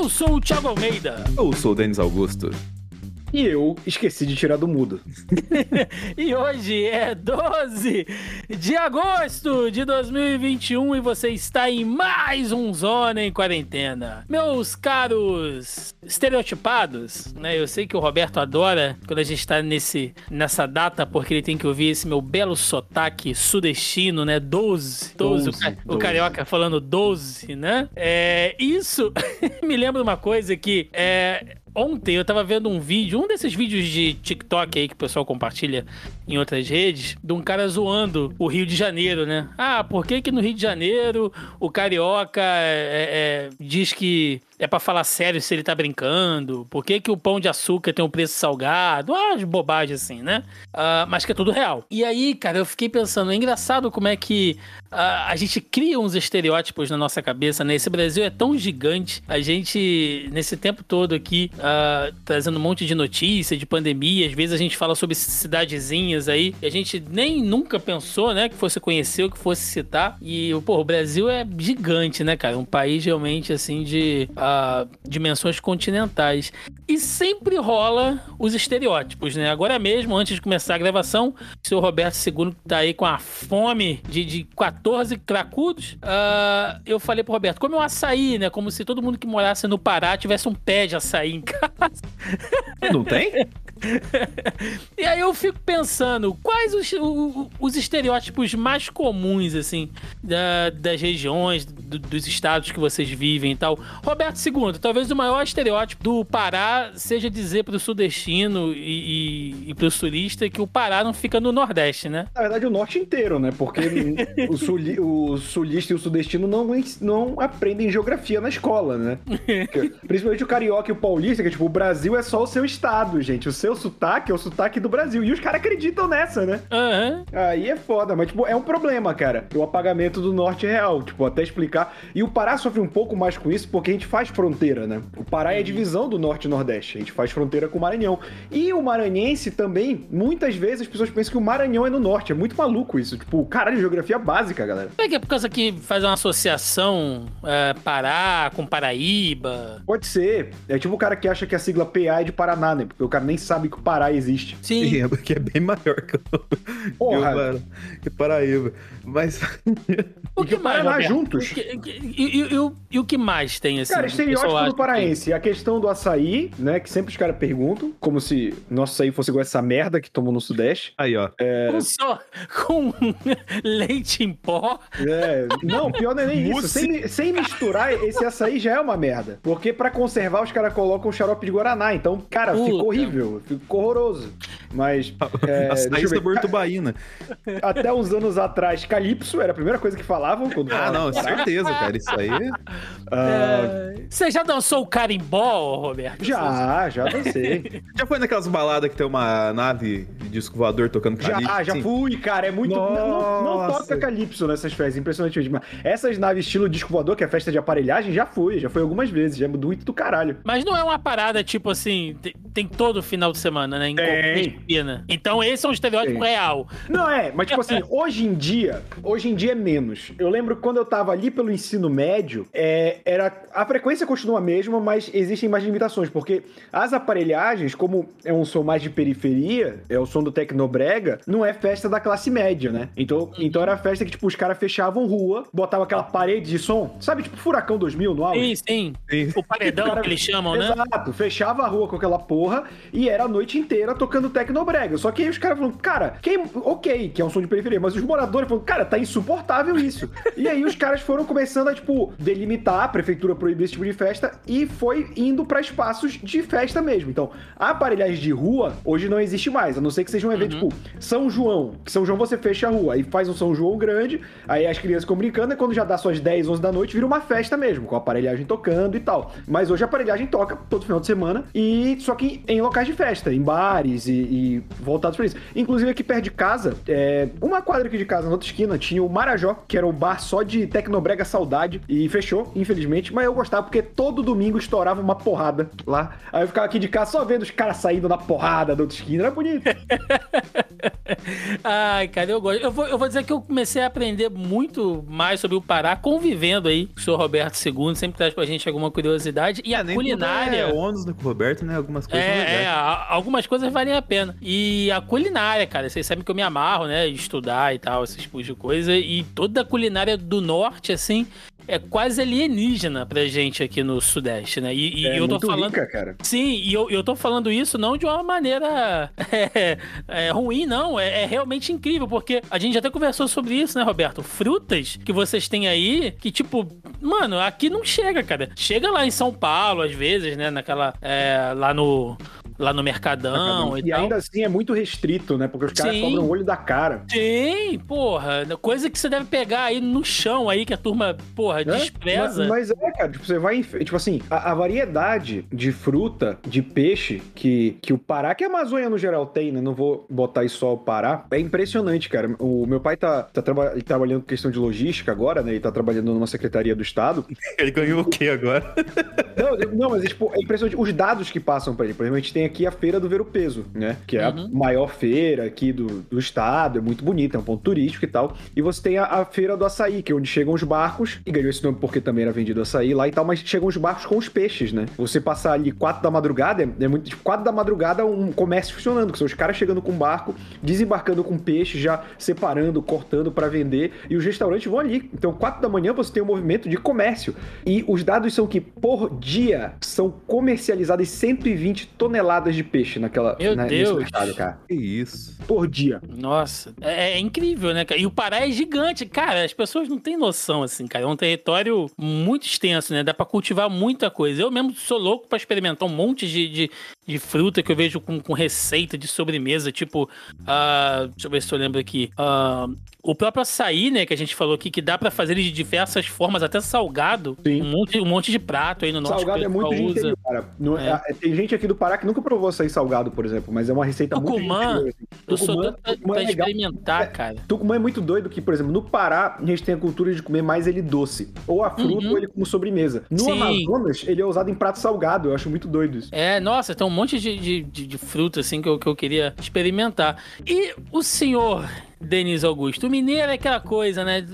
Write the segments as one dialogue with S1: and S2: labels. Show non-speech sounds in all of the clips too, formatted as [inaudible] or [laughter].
S1: Eu sou o Thiago Almeida.
S2: Eu sou o Denis Augusto.
S3: E eu esqueci de tirar do mudo. [laughs]
S1: e hoje é 12 de agosto de 2021 e você está em mais um Zona em Quarentena. Meus caros estereotipados, né? Eu sei que o Roberto adora quando a gente está nesse, nessa data, porque ele tem que ouvir esse meu belo sotaque sudestino, né? 12. 12, 12, o, 12. o carioca falando 12, né? É, isso [laughs] me lembra uma coisa que é, Ontem eu tava vendo um vídeo, um desses vídeos de TikTok aí que o pessoal compartilha em outras redes, de um cara zoando o Rio de Janeiro, né? Ah, por que que no Rio de Janeiro o carioca é, é, diz que é para falar sério se ele tá brincando? Por que, que o pão de açúcar tem um preço salgado? Ah, de bobagem assim, né? Uh, mas que é tudo real. E aí, cara, eu fiquei pensando, é engraçado como é que uh, a gente cria uns estereótipos na nossa cabeça, né? Esse Brasil é tão gigante, a gente, nesse tempo todo aqui, uh, trazendo um monte de notícia, de pandemia, às vezes a gente fala sobre cidadezinhas aí, e a gente nem nunca pensou, né, que fosse conhecer que fosse citar. E, pô, o Brasil é gigante, né, cara? Um país realmente, assim, de dimensões continentais. E sempre rola os estereótipos, né? Agora mesmo, antes de começar a gravação, o senhor Roberto II tá aí com a fome de, de 14 cracudos. Uh, eu falei pro Roberto, come um açaí, né? Como se todo mundo que morasse no Pará tivesse um pé de açaí em casa.
S2: Não tem? [laughs] [laughs]
S1: e aí eu fico pensando, quais os, os estereótipos mais comuns, assim, da, das regiões, do, dos estados que vocês vivem e tal. Roberto II, talvez o maior estereótipo do Pará seja dizer pro sudestino e, e, e pro sulista que o Pará não fica no Nordeste, né?
S3: Na verdade, o norte inteiro, né? Porque o, suli, o sulista e o sudestino não, não aprendem geografia na escola, né? [laughs] Principalmente o carioca e o paulista, que tipo, o Brasil é só o seu estado, gente. O seu seu sotaque é o sotaque do Brasil. E os caras acreditam nessa, né?
S1: Uhum.
S3: Aí é foda, mas, tipo, é um problema, cara. O apagamento do norte é real, tipo, até explicar. E o Pará sofre um pouco mais com isso porque a gente faz fronteira, né? O Pará é a uhum. divisão do norte e nordeste. A gente faz fronteira com o Maranhão. E o maranhense também, muitas vezes as pessoas pensam que o Maranhão é no norte. É muito maluco isso. Tipo, caralho, geografia básica, galera.
S1: É que é por causa que faz uma associação é, Pará com Paraíba.
S3: Pode ser. É tipo o cara que acha que a sigla PA é de Paraná, né? Porque o cara nem sabe sabe que o Pará existe.
S2: Sim. É, [laughs] que é bem maior que o, Porra. que o Paraíba. Mas. [laughs]
S1: o que, que mais, Paraná juntos. E, e, e, e, o que mais tem assim?
S3: Cara, estereótipo do paraense. Que... A questão do açaí, né? Que sempre os caras perguntam, como se nosso açaí fosse igual essa merda que tomou no Sudeste.
S2: Aí, ó.
S1: É... Com, só, com [laughs] leite em pó.
S3: É. Não, pior não é nem isso. Sem, sem misturar, esse açaí já é uma merda. Porque pra conservar, os caras colocam xarope de Guaraná. Então, cara, Puta. ficou horrível ficou horroroso. Mas. [laughs]
S2: É, a saída da Bortubaína.
S3: Até uns anos atrás, Calypso era a primeira coisa que falavam quando
S2: Ah, não, certeza, cara. Isso aí.
S1: É... [laughs] Você já dançou o carimbó, Roberto?
S3: Já, já dancei. [laughs]
S2: já foi naquelas baladas que tem uma nave de disco voador tocando
S3: Calypso? Já, já fui, cara. É muito. Não, não, não, toca Calypso nessas festas, impressionante. Mas essas naves estilo disco voador, que é festa de aparelhagem, já fui, já foi algumas vezes. Já é muito do caralho.
S1: Mas não é uma parada tipo assim, tem, tem todo final de semana, né? Em tem. Então esse é um estereótipo tem. real.
S3: Não é, mas tipo assim, [laughs] hoje em dia, hoje em dia é menos. Eu lembro quando eu tava ali pelo ensino médio, é, era a frequência continua a mesma, mas existem mais limitações, porque as aparelhagens, como é um som mais de periferia, é o som do Tecnobrega, não é festa da classe média, né? Então, então era festa que tipo os caras fechavam rua, botavam aquela parede de som, sabe, tipo Furacão 2000 no
S1: auge? Sim, sim. sim. O paredão cara, que eles chamam,
S3: exato, né? Exato, fechava a rua com aquela porra e era a noite inteira tocando Tecnobrega. Só que aí os caras falam, cara, quem, ok, que é um som de periferia, mas os moradores falam, cara, tá insuportável isso. e aí os caras foram começando a, tipo, delimitar, a prefeitura proibir esse tipo de festa e foi indo para espaços de festa mesmo. Então, a aparelhagem de rua hoje não existe mais, a não ser que seja um evento uhum. tipo São João, que São João você fecha a rua, aí faz um São João grande, aí as crianças ficam brincando, e quando já dá suas 10, 11 da noite, vira uma festa mesmo, com a aparelhagem tocando e tal. Mas hoje a aparelhagem toca todo final de semana, e só que em locais de festa, em bares e, e voltados para isso. Inclusive aqui perto de casa, é, uma quadra aqui de casa, na outra esquina, tinha o Marajó, que era o bar só de Tecnobrega Saudade, e fechou, infelizmente, mas eu gostava porque todo domingo estourava uma porrada lá. Aí eu ficava aqui de casa só vendo os caras saindo na porrada da outra esquina, era bonito. [laughs]
S1: Ai, cara, eu gosto. Eu vou, eu vou dizer que eu comecei a aprender muito mais sobre o Pará convivendo aí com o senhor Roberto II, sempre traz pra gente alguma curiosidade. E é, a culinária.
S2: É ônus do Roberto, né? Algumas coisas.
S1: É, é, algumas coisas valem a pena. E a culinária, cara, vocês sabem que eu me amarro, né? Estudar e tal, esses tipos de coisa. E toda a culinária do norte, assim, é quase alienígena pra gente aqui no Sudeste, né? E,
S3: e é eu tô falando. Rica, cara.
S1: Sim, e eu, eu tô falando isso não de uma maneira [laughs] é, é, ruim, não. É, é, realmente incrível, porque a gente até conversou sobre isso, né, Roberto? Frutas que vocês têm aí, que tipo, mano, aqui não chega, cara. Chega lá em São Paulo, às vezes, né? Naquela. É, lá no lá no Mercadão,
S3: e, e
S1: tal.
S3: ainda assim é muito restrito, né? Porque os caras cobram o olho da cara.
S1: Sim, porra. Coisa que você deve pegar aí no chão aí, que a turma, porra, é? despreza.
S3: Mas, mas, é, cara, tipo, você vai. Tipo assim, a, a, variedade de fruta, de peixe que, que o Pará, que a Amazônia no geral tem, né? Não vou botar isso só o Pará. É impressionante, cara. O meu pai tá, tá traba trabalhando com questão de logística agora, né? Ele tá trabalhando numa secretaria do Estado.
S2: Ele ganhou o quê agora?
S3: não, não, mas tipo, é impressionante. Os dados que passam pra ele. Por exemplo, a gente tem aqui a Feira do Ver o Peso, né? Que é uhum. a maior feira aqui do, do estado, é muito bonita, é um ponto turístico e tal. E você tem a, a, Feira do Açaí, que é onde chegam os barcos, e ganhou esse nome porque também era vendido açaí lá e tal, mas chegam os barcos com os peixes, né? Você passar ali quatro da madrugada, é, é muito. Tipo, quatro da madrugada, um comércio funcionando, que são os caras chegando com barco, desembarcando com peixe, já separando, cortando para vender, e os restaurantes vão ali. Então, quatro da manhã você tem um movimento de comércio. E os dados são que por dia são comercializadas 120 toneladas toneladas de peixe naquela,
S1: Meu
S3: na,
S1: Deus.
S3: mercado, cara.
S2: Que isso.
S3: Por dia.
S1: Nossa, é, é, incrível, né, cara? E o Pará é gigante. Cara, as pessoas não têm noção, assim, cara. É um território muito extenso, né? Dá pra cultivar muita coisa. Eu mesmo sou louco pra experimentar um monte de, de, de fruta que eu vejo com, com receita de sobremesa, tipo, uh, deixa eu ver se eu lembro aqui. Uh, o próprio açaí, né, que a gente falou aqui, que dá para fazer de diversas formas, até salgado.
S3: Sim.
S1: Um monte, um monte de prato aí no nosso
S3: Salgado é muito usa. Interior, cara. Não, é. É, tem gente aqui do Pará que nunca provou açaí salgado, por exemplo, mas é uma receita
S1: Tucumã, muito assim. Eu Tucumã, sou doido pra, pra é experimentar, é, cara.
S3: Tucumã é muito doido que, por exemplo, no Pará, a gente tem a cultura de comer mais ele doce. Ou a fruta uhum. ou ele como sobremesa. No Sim. Amazonas, ele é usado em prato salgado. Eu acho muito doido isso.
S1: É, nossa, tem um monte de, de, de, de fruta, assim, que eu, que eu queria experimentar. E o senhor Denis Augusto. O mineiro é aquela coisa, né?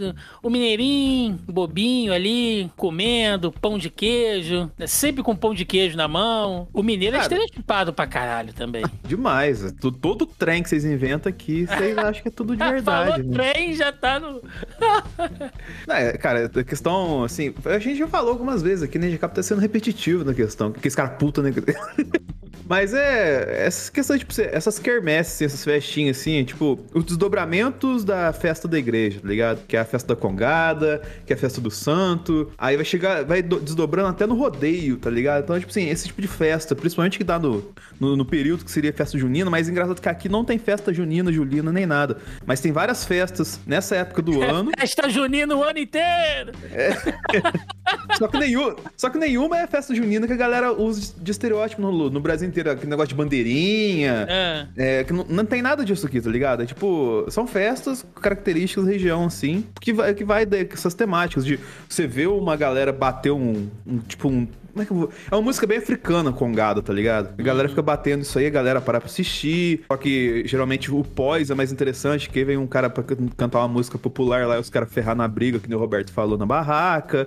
S1: O mineirinho, bobinho ali, comendo, pão de queijo, né? sempre com pão de queijo na mão. O mineiro é Cara, é estereotipado pra caralho também. [laughs]
S2: Demais. Todo trem que vocês inventam aqui, vocês [laughs] acham que é tudo de verdade.
S1: Falou né? trem, já tá no... [laughs]
S2: é, cara, a questão, assim, a gente já falou algumas vezes aqui, né? Já tá sendo repetitivo na questão. Que esse cara puta, né? Mas é. Essas questões, tipo, essas quermesses, assim, essas festinhas, assim, tipo, os desdobramentos da festa da igreja, tá ligado? Que é a festa da congada, que é a festa do santo. Aí vai chegar, vai desdobrando até no rodeio, tá ligado? Então, tipo assim, esse tipo de festa, principalmente que dá no, no, no período que seria festa junina, mas engraçado que aqui não tem festa junina, julina, nem nada. Mas tem várias festas nessa época do ano.
S1: festa [laughs] junina o ano inteiro! É. [laughs]
S2: só, que nenhum, só que nenhuma é festa junina que a galera usa de estereótipo no, no Brasil inteiro, aquele negócio de bandeirinha. É. é que não, não, tem nada disso aqui, tá ligado? É tipo, são festas características da região, assim, que vai, que vai dessas temáticas de você ver uma galera bater um, um tipo, um como é que eu vou... É uma música bem africana, Congado, tá ligado? A galera fica batendo isso aí, a galera para pra assistir. Só que geralmente o pós é mais interessante, que vem um cara pra cantar uma música popular lá e os caras ferrar na briga, que o Roberto falou na barraca.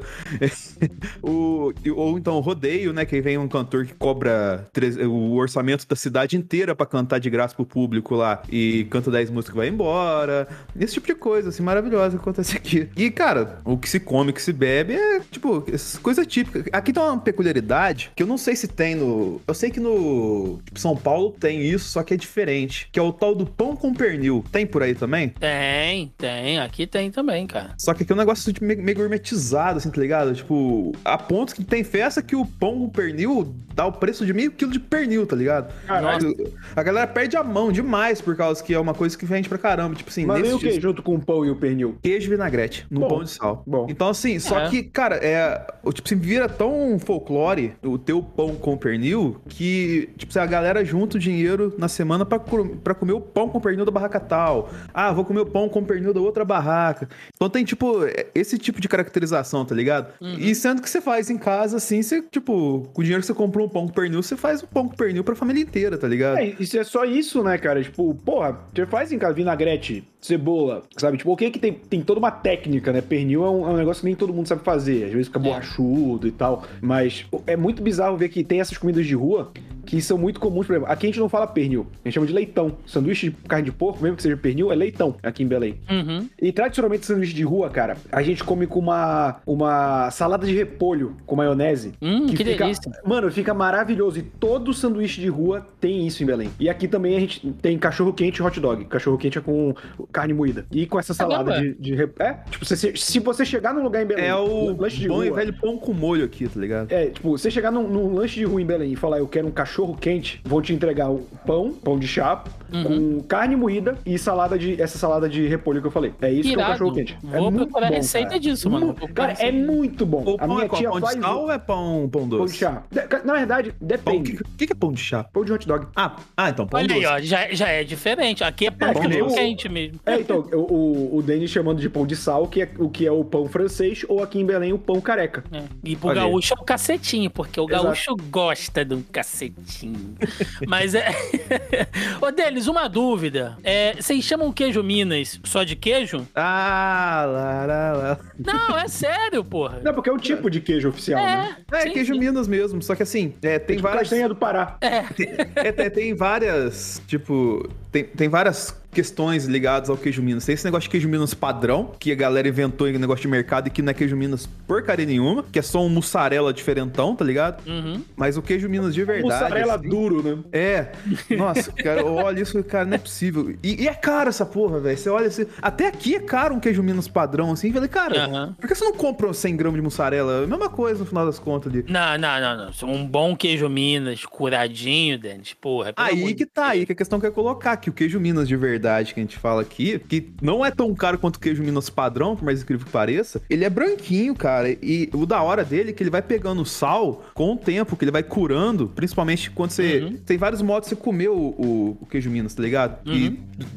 S2: [laughs] o... Ou então o rodeio, né? Que vem um cantor que cobra o orçamento da cidade inteira para cantar de graça pro público lá e canta 10 músicas e vai embora. Esse tipo de coisa, assim, maravilhosa que acontece aqui. E, cara, o que se come, o que se bebe é, tipo, coisa típica. Aqui tá uma peculiaridade que eu não sei se tem no. Eu sei que no tipo, São Paulo tem isso, só que é diferente. Que é o tal do pão com pernil. Tem por aí também?
S1: Tem, tem. Aqui tem também, cara.
S2: Só que aqui é um negócio tipo, meio gourmetizado, assim, tá ligado? Tipo, a ponto que tem festa que o pão com pernil dá o preço de meio quilo de pernil, tá ligado? Caralho. A galera perde a mão demais por causa que é uma coisa que vende pra caramba. Tipo assim,
S3: Mas o que junto com o pão e o pernil?
S2: Queijo e vinagrete, no Bom. pão de sal.
S3: Bom.
S2: Então, assim, só é. que, cara, é. Tipo assim, vira tão folclórico folclore, o teu pão com pernil, que, tipo, a galera junta o dinheiro na semana pra, pra comer o pão com pernil da barraca tal. Ah, vou comer o pão com pernil da outra barraca. Então tem, tipo, esse tipo de caracterização, tá ligado? Uhum. E sendo que você faz em casa, assim, você, tipo, com o dinheiro que você comprou um pão com pernil, você faz um pão com pernil pra família inteira, tá ligado?
S3: É, isso é só isso, né, cara? Tipo, porra, você faz em casa vinagrete, cebola, sabe? Tipo, o que que tem, tem toda uma técnica, né? Pernil é um, é um, negócio que nem todo mundo sabe fazer. Às vezes fica é. borrachudo e tal. Mas é muito bizarro ver que tem essas comidas de rua que são muito comuns. Por exemplo, aqui a gente não fala pernil, a gente chama de leitão. Sanduíche de carne de porco, mesmo que seja pernil, é leitão aqui em Belém. Uhum. E tradicionalmente, sanduíche de rua, cara, a gente come com uma, uma salada de repolho com maionese.
S1: Hum, que,
S3: que
S1: fica, delícia.
S3: Mano, fica maravilhoso. E todo sanduíche de rua tem isso em Belém. E aqui também a gente tem cachorro quente e hot dog. Cachorro quente é com carne moída. E com essa salada de, de, É, tipo, se, se você chegar num lugar em Belém.
S2: É o lanche de bom rua, e velho pão com molho aqui, tá ligado?
S3: É, tipo, você chegar num, num lanche de rua em Belém e falar, eu quero um cachorro cachorro quente, vão te entregar o pão, pão de chapa, uhum. com carne moída e salada de essa salada de repolho que eu falei. É isso Irado. que é o cachorro quente.
S1: Vou
S3: é
S1: procurar a receita
S3: cara.
S1: disso, mano.
S3: Cara, é muito bom.
S2: O a minha é tia pão faz. De sal ou é pão, pão doce?
S3: Pão de chá. Na verdade, depende.
S2: O que, que, é pão de chá?
S3: Pão de hot dog.
S2: Ah, ah então pão
S1: Olha
S2: doce.
S1: aí, ó, já, já é diferente. Aqui é pão, é, pão quente mesmo.
S3: É, então, o, o, Denis chamando de pão de sal, que é o que é o pão francês, ou aqui em Belém o pão careca. É.
S1: E pro Olha gaúcho é o cacetinho, porque o Exato. gaúcho gosta de um cacetinho. Mas é. [laughs] Ô, Denis, uma dúvida. É, vocês chamam queijo Minas só de queijo?
S2: Ah, lá, lá, lá.
S1: Não, é sério, porra.
S3: Não, porque é o tipo de queijo oficial, é, né?
S2: É, sim, queijo sim. Minas mesmo. Só que assim, é, tem é tipo várias.
S3: do Pará.
S1: É.
S2: Tem, [laughs] é, tem várias, tipo, tem, tem várias questões ligadas ao queijo Minas. Tem esse negócio de queijo Minas padrão, que a galera inventou em negócio de mercado e que não é queijo Minas porcaria nenhuma, que é só um mussarela diferentão, tá ligado? Uhum. Mas o queijo Minas de verdade.
S3: Mussarela assim, duro, né?
S2: É. Nossa, cara, olha isso, cara, não é possível. E, e é caro essa porra, velho. Você olha assim. Até aqui é caro um queijo Minas padrão, assim. Eu falei, cara, uhum. por que você não compra 100 gramas de mussarela? É a mesma coisa no final das contas ali.
S1: Não, não, não, não. Um bom queijo Minas, curadinho, Denis, porra.
S2: Aí que tá, aí que a questão que é colocar, que o queijo Minas de verdade que a gente fala aqui, que não é tão caro quanto o queijo Minas padrão, por mais incrível que pareça, ele é branquinho, cara. E o da hora dele é que ele vai pegando sal com o tempo, que ele vai curando, principalmente quando você. Uhum. Tem vários modos de você comer o, o, o queijo Minas, tá ligado? Uhum. E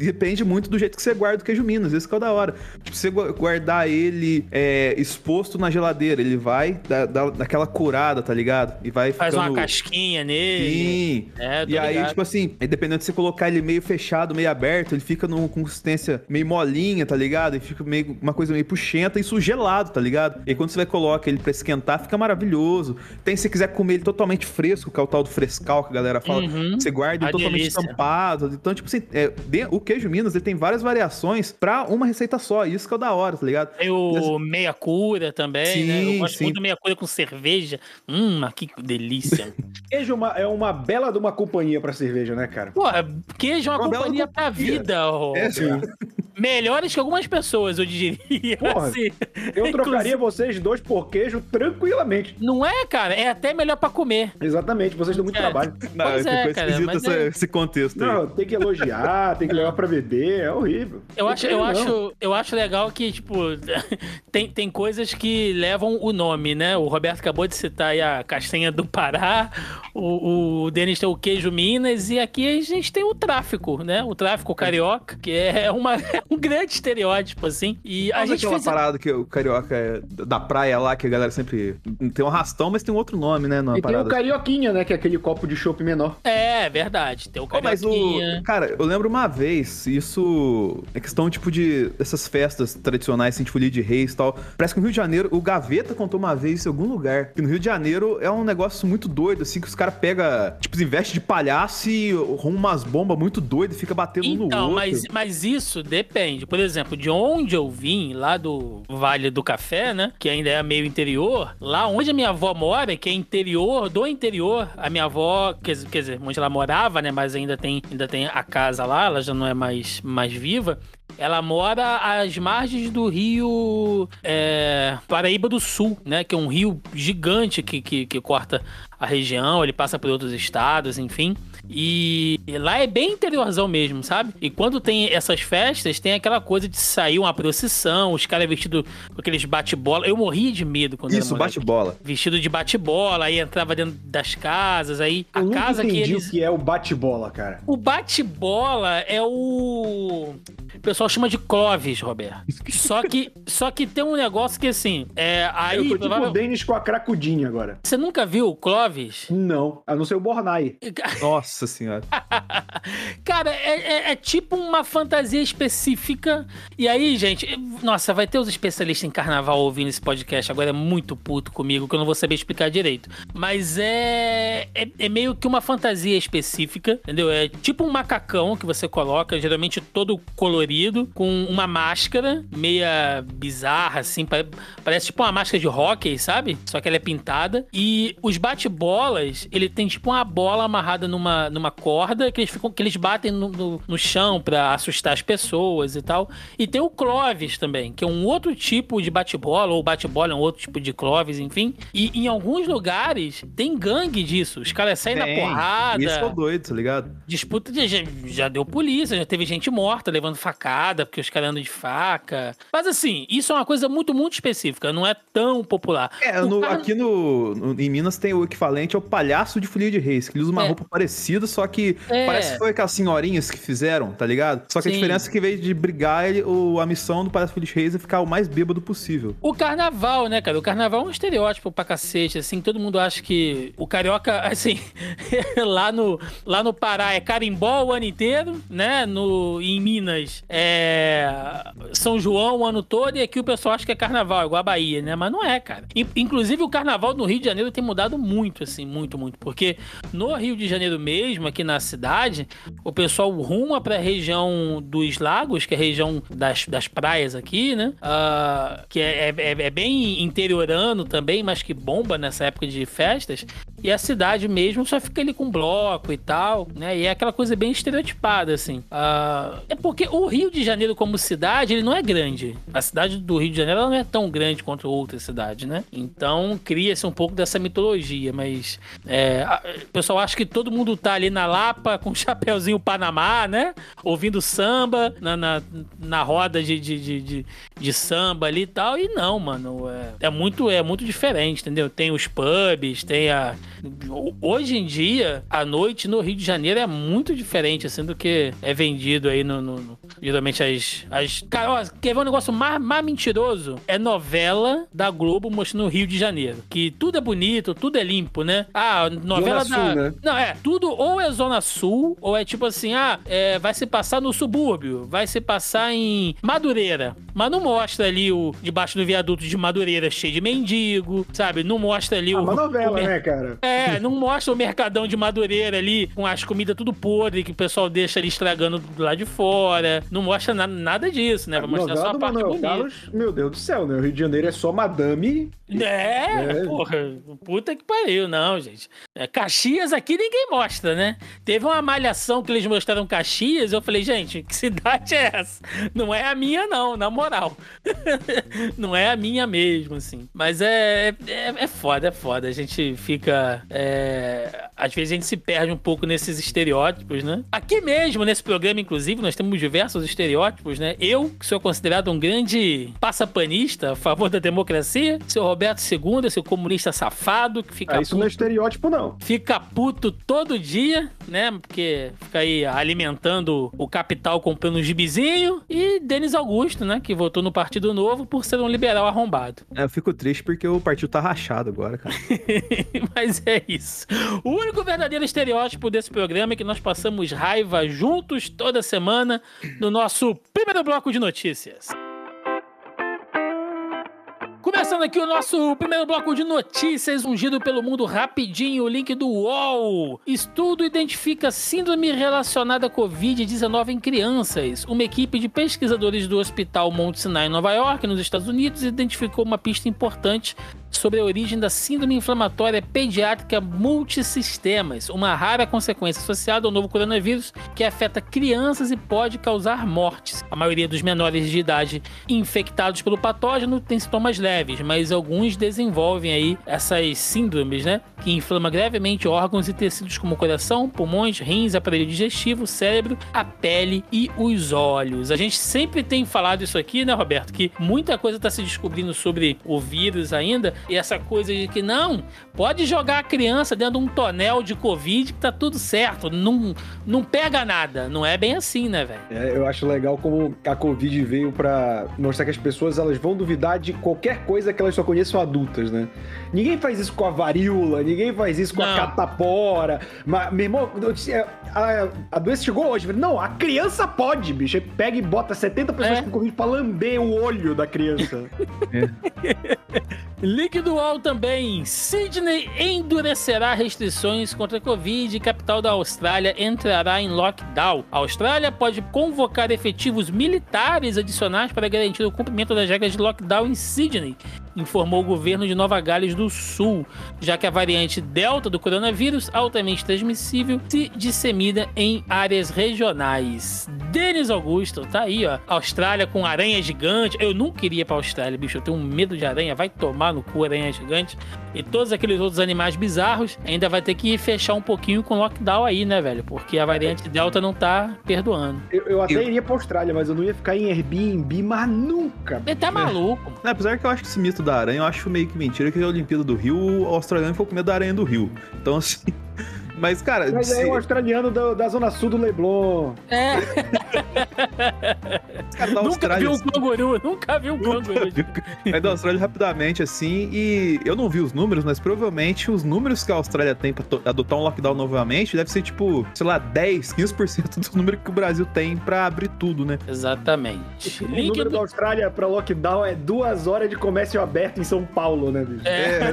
S2: depende muito do jeito que você guarda o queijo Minas. Esse que é o da hora. Tipo, você guardar ele é, exposto na geladeira, ele vai dar, dar, daquela curada, tá ligado? E vai
S1: Faz ficando... uma casquinha nele.
S2: Sim. É, e aí, tipo assim, dependendo de você colocar ele meio fechado, meio aberto, ele fica numa consistência meio molinha, tá ligado? E fica meio uma coisa meio puxenta e isso gelado, tá ligado? E quando você vai colocar ele pra esquentar, fica maravilhoso. Tem, se você quiser comer ele totalmente fresco, que é o tal do frescal que a galera fala, uhum. você guarda ele totalmente delícia. estampado. Então, tipo assim, é, o queijo Minas, ele tem várias variações pra uma receita só. Isso que é o da hora, tá ligado?
S1: Tem o meia cura também, sim, né? Eu gosto sim. muito do meia cura com cerveja. Hum, que delícia. [laughs]
S3: queijo é uma, é uma bela de uma companhia pra cerveja, né, cara?
S1: Pô, queijo é uma, uma companhia pra vida, ó. É, sim. Melhores que algumas pessoas, eu diria.
S3: Porra, assim. Eu trocaria vocês dois por queijo tranquilamente.
S1: Não é, cara? É até melhor pra comer.
S3: Exatamente, vocês dão muito é. trabalho.
S2: Não, pois é, cara, essa, é... esse contexto aí. Não,
S3: tem que elogiar, tem que levar pra beber, é horrível.
S1: Eu acho, eu, acho, eu acho legal que, tipo, [laughs] tem, tem coisas que levam o nome, né? O Roberto acabou de citar aí a castanha do Pará, o, o Denis tem o queijo Minas, e aqui a gente tem o tráfico, né? O tráfico carioca, que é [laughs] uma um grande estereótipo, assim. E
S2: a gente aquela fez... parada que o carioca é da praia lá, que a galera sempre. Tem um rastão, mas tem um outro nome, né?
S3: e
S2: parada.
S3: tem o carioquinha, né? Que é aquele copo de chopp menor.
S1: É, verdade. Tem o
S2: carioquinha. mas o. Cara, eu lembro uma vez, isso. É questão, tipo, de. Essas festas tradicionais, assim, tipo, de reis e tal. Parece que no Rio de Janeiro, o Gaveta contou uma vez em algum lugar. Que no Rio de Janeiro é um negócio muito doido, assim, que os caras pegam. Tipo, investe de palhaço e arruma umas bombas muito doidas e fica batendo então, no outro.
S1: Mas, mas isso depende depende. Por exemplo, de onde eu vim, lá do Vale do Café, né? Que ainda é meio interior, lá onde a minha avó mora, que é interior do interior, a minha avó, quer, quer dizer, onde ela morava, né? Mas ainda tem, ainda tem a casa lá, ela já não é mais, mais viva ela mora às margens do rio é, Paraíba do Sul, né? Que é um rio gigante que, que, que corta a região, ele passa por outros estados, enfim. E lá é bem interiorzão mesmo, sabe? E quando tem essas festas, tem aquela coisa de sair uma procissão, os caras vestidos com aqueles bate-bola. Eu morria de medo quando
S2: Isso, bate-bola.
S1: Vestido de bate-bola, aí entrava dentro das casas, aí
S3: Eu
S1: a
S3: nunca
S1: casa que eles...
S3: o que é o bate-bola, cara.
S1: O bate-bola é o. O pessoal chama de Clovis, Roberto. Só que, só que tem um negócio que assim. É, aí.
S3: Eu tô tipo o Denis com a cracudinha agora.
S1: Você nunca viu o Clovis?
S3: Não, a não ser o Bornai. [laughs]
S2: Nossa senhora.
S1: Cara, é, é- é tipo uma fantasia específica. E aí, gente, nossa, vai ter os especialistas em carnaval ouvindo esse podcast. Agora é muito puto comigo que eu não vou saber explicar direito. Mas é, é, é meio que uma fantasia específica, entendeu? É tipo um macacão que você coloca, geralmente todo colorido, com uma máscara meia bizarra, assim. pare- Parece tipo uma máscara de hockey, sabe? Só que ela é pintada. E os bate-bolas, ele tem tipo uma bola amarrada numa, numa corda que eles, ficam, que eles batem no, no, no chão pra assustar as pessoas e tal. E tem o Clovis também, que é um outro tipo de bate-bola, ou bate-bola é um outro tipo de Clovis, enfim. E em alguns lugares tem gangue disso. Os caras saem na porrada.
S2: Isso é doido, tá ligado?
S1: Disputa de, já, já deu polícia, já teve gente morta levando facada, porque os caras andam de faca. Mas assim, isso é uma coisa muito, muito específica, não é tão popular.
S2: É, no-
S1: carna-
S2: aqui no, no- em Minas tem o equivalente ao palhaço de folia de reis, que ele usa uma
S1: É.
S2: roupa parecida, só que
S1: É.
S2: parece que foi aquelas senhorinhas que fizeram, tá ligado? Só que
S1: Sim.
S2: a diferença é que em vez de brigar, ele, o, a missão do palhaço de folia de reis é ficar o mais bêbado possível.
S1: O carnaval, né, cara? O carnaval é um estereótipo pra cacete, assim, todo mundo acha que o carioca, [laughs] assim, [laughs] lá no, lá no Pará é carimbó o ano inteiro, né? No, em Minas é São João o ano todo e aqui o pessoal acha que é carnaval, igual a Bahia, né? Mas não é, cara. In- Inclusive o carnaval no Rio de Janeiro tem mudado muito, assim, muito, muito, porque no Rio de Janeiro mesmo, aqui na cidade, o pessoal ruma pra região dos lagos, que é a região das, das praias aqui, né? Ah, que é, é, é- é bem interiorano também, mas que bomba nessa época de festas. E a cidade mesmo só fica ali com bloco e tal, né? E é aquela coisa bem estereotipada, assim. Ah, é porque o Rio de Janeiro, como cidade, ele não é grande. A cidade do Rio de Janeiro ela não é tão grande quanto outras cidades, né? Então cria-se um pouco dessa mitologia, mas é, a- o pessoal acha que todo mundo tá ali na Lapa [laughs] com um chapéuzinho Panamá, né? Ouvindo samba na, na, na roda de, de, de, de, de samba ali e tal. E não, mano. É, é muito, é muito diferente, entendeu? Tem os pubs, tem a. Hoje em dia, a noite no Rio de Janeiro é muito diferente, assim, do que é vendido aí no. no- no- geralmente as. as... Cara, ó, quer ver um negócio mais, mais mentiroso? É novela da Globo mostrando o Rio de Janeiro. Que tudo é bonito, tudo é limpo, né? Ah, novela
S3: Zona
S1: da.
S3: Sul, né?
S1: Não, é, tudo ou é Zona Sul, ou é tipo assim, ah, é, vai se passar no subúrbio, vai se passar em Madureira. Mas não mostra ali o debaixo do viaduto de Madureira cheio de mendigo, sabe? Não mostra ali
S3: Ah,
S1: o.
S3: uma
S1: o
S3: novela,
S1: mer-
S3: né, cara?
S1: É, não mostra o mercadão de Madureira ali com as comidas tudo podre que o pessoal deixa ali estragando do lado de fora. Não mostra na- nada disso, né? Vai mostrar só a parte bonita.
S3: Carlos, meu Deus do céu, né? O Rio de Janeiro é só madame.
S1: É,
S3: É.
S1: porra, puta que pariu, não, gente. É, Caxias aqui ninguém mostra, né? Teve uma malhação que eles mostraram Caxias, eu falei, gente, que cidade é essa? Não é a minha, não, na moral. [laughs] não é a minha mesmo, assim. Mas é, é, é foda, é foda. A gente fica. é, Às vezes a gente se perde um pouco nesses estereótipos, né? Aqui mesmo, nesse programa, inclusive, nós temos diversos estereótipos, né? Eu, que sou considerado um grande passapanista a favor da democracia, seu Roberto II, seu comunista safado, que fica
S3: Ah, isso não é estereótipo, não.
S1: fica puto todo dia, né? Porque fica aí alimentando o capital comprando um gibizinho. E Denis Augusto, né? Que votou no Partido Novo por ser um liberal arrombado.
S2: É, eu fico triste porque o partido tá rachado agora, cara. [laughs]
S1: Mas é isso. O único verdadeiro estereótipo desse programa é que nós passamos raiva juntos toda semana no nosso primeiro bloco de notícias. Começando aqui o nosso primeiro bloco de notícias, ungido pelo mundo rapidinho, o link do UOL. Estudo identifica síndrome relacionada à Covid-19 em crianças. Uma equipe de pesquisadores do Hospital Mount Sinai, em Nova York, nos Estados Unidos, identificou uma pista importante sobre a origem da síndrome inflamatória pediátrica multisistemas, uma rara consequência associada ao novo coronavírus que afeta crianças e pode causar mortes. A maioria dos menores de idade infectados pelo patógeno tem sintomas leves, mas alguns desenvolvem aí essas síndromes, né? Que inflama gravemente órgãos e tecidos como coração, pulmões, rins, aparelho digestivo, cérebro, a pele e os olhos. A gente sempre tem falado isso aqui, né, Roberto? Que muita coisa está se descobrindo sobre o vírus ainda, e essa coisa de que não, pode jogar a criança dentro de um tonel de Covid que tá tudo certo, não, não pega nada. Não é bem assim, né, velho?
S3: É, eu acho legal como a Covid veio para mostrar que as pessoas elas vão duvidar de qualquer coisa que elas só conheçam adultas, né? Ninguém faz isso com a varíola, ninguém faz isso com não. a catapora. Mas, meu irmão, a, a doença chegou hoje. Não, a criança pode, bicho. Pega e bota 70 pessoas é. com Covid pra lamber o olho da criança.
S1: é. [laughs] Líquido UOL também. Sydney endurecerá restrições contra a Covid e capital da Austrália entrará em lockdown. A Austrália pode convocar efetivos militares adicionais para garantir o cumprimento das regras de lockdown em Sydney informou o governo de Nova Gales do Sul, já que a variante Delta do coronavírus, altamente transmissível, se dissemina em áreas regionais. Denis Augusto, tá aí, ó. Austrália com aranha gigante. Eu não queria pra Austrália, bicho. Eu tenho medo de aranha. Vai tomar no cu aranha gigante. E todos aqueles outros animais bizarros. Ainda vai ter que fechar um pouquinho com lockdown aí, né, velho? Porque a variante Delta não tá perdoando.
S3: Eu, eu até eu... iria pra Austrália, mas eu não ia ficar em Airbnb, mas nunca.
S1: Ele tá maluco.
S2: É. Apesar que eu acho que esse mito da aranha, eu acho meio que mentira que a Olimpíada do Rio, o australiano ficou com medo da aranha do Rio. Então, assim. Mas, cara.
S3: Mas se... é o australiano do, da zona sul do Leblon.
S1: É. [laughs] nunca vi um canguru, nunca vi um canguru.
S2: Mas da Austrália rapidamente, assim, e eu não vi os números, mas provavelmente os números que a Austrália tem pra adotar um lockdown novamente deve ser tipo, sei lá, 10, 15% do número que o Brasil tem pra abrir tudo, né?
S1: Exatamente.
S3: O Link número do... da Austrália pra lockdown é duas horas de comércio aberto em São Paulo, né, bicho? É.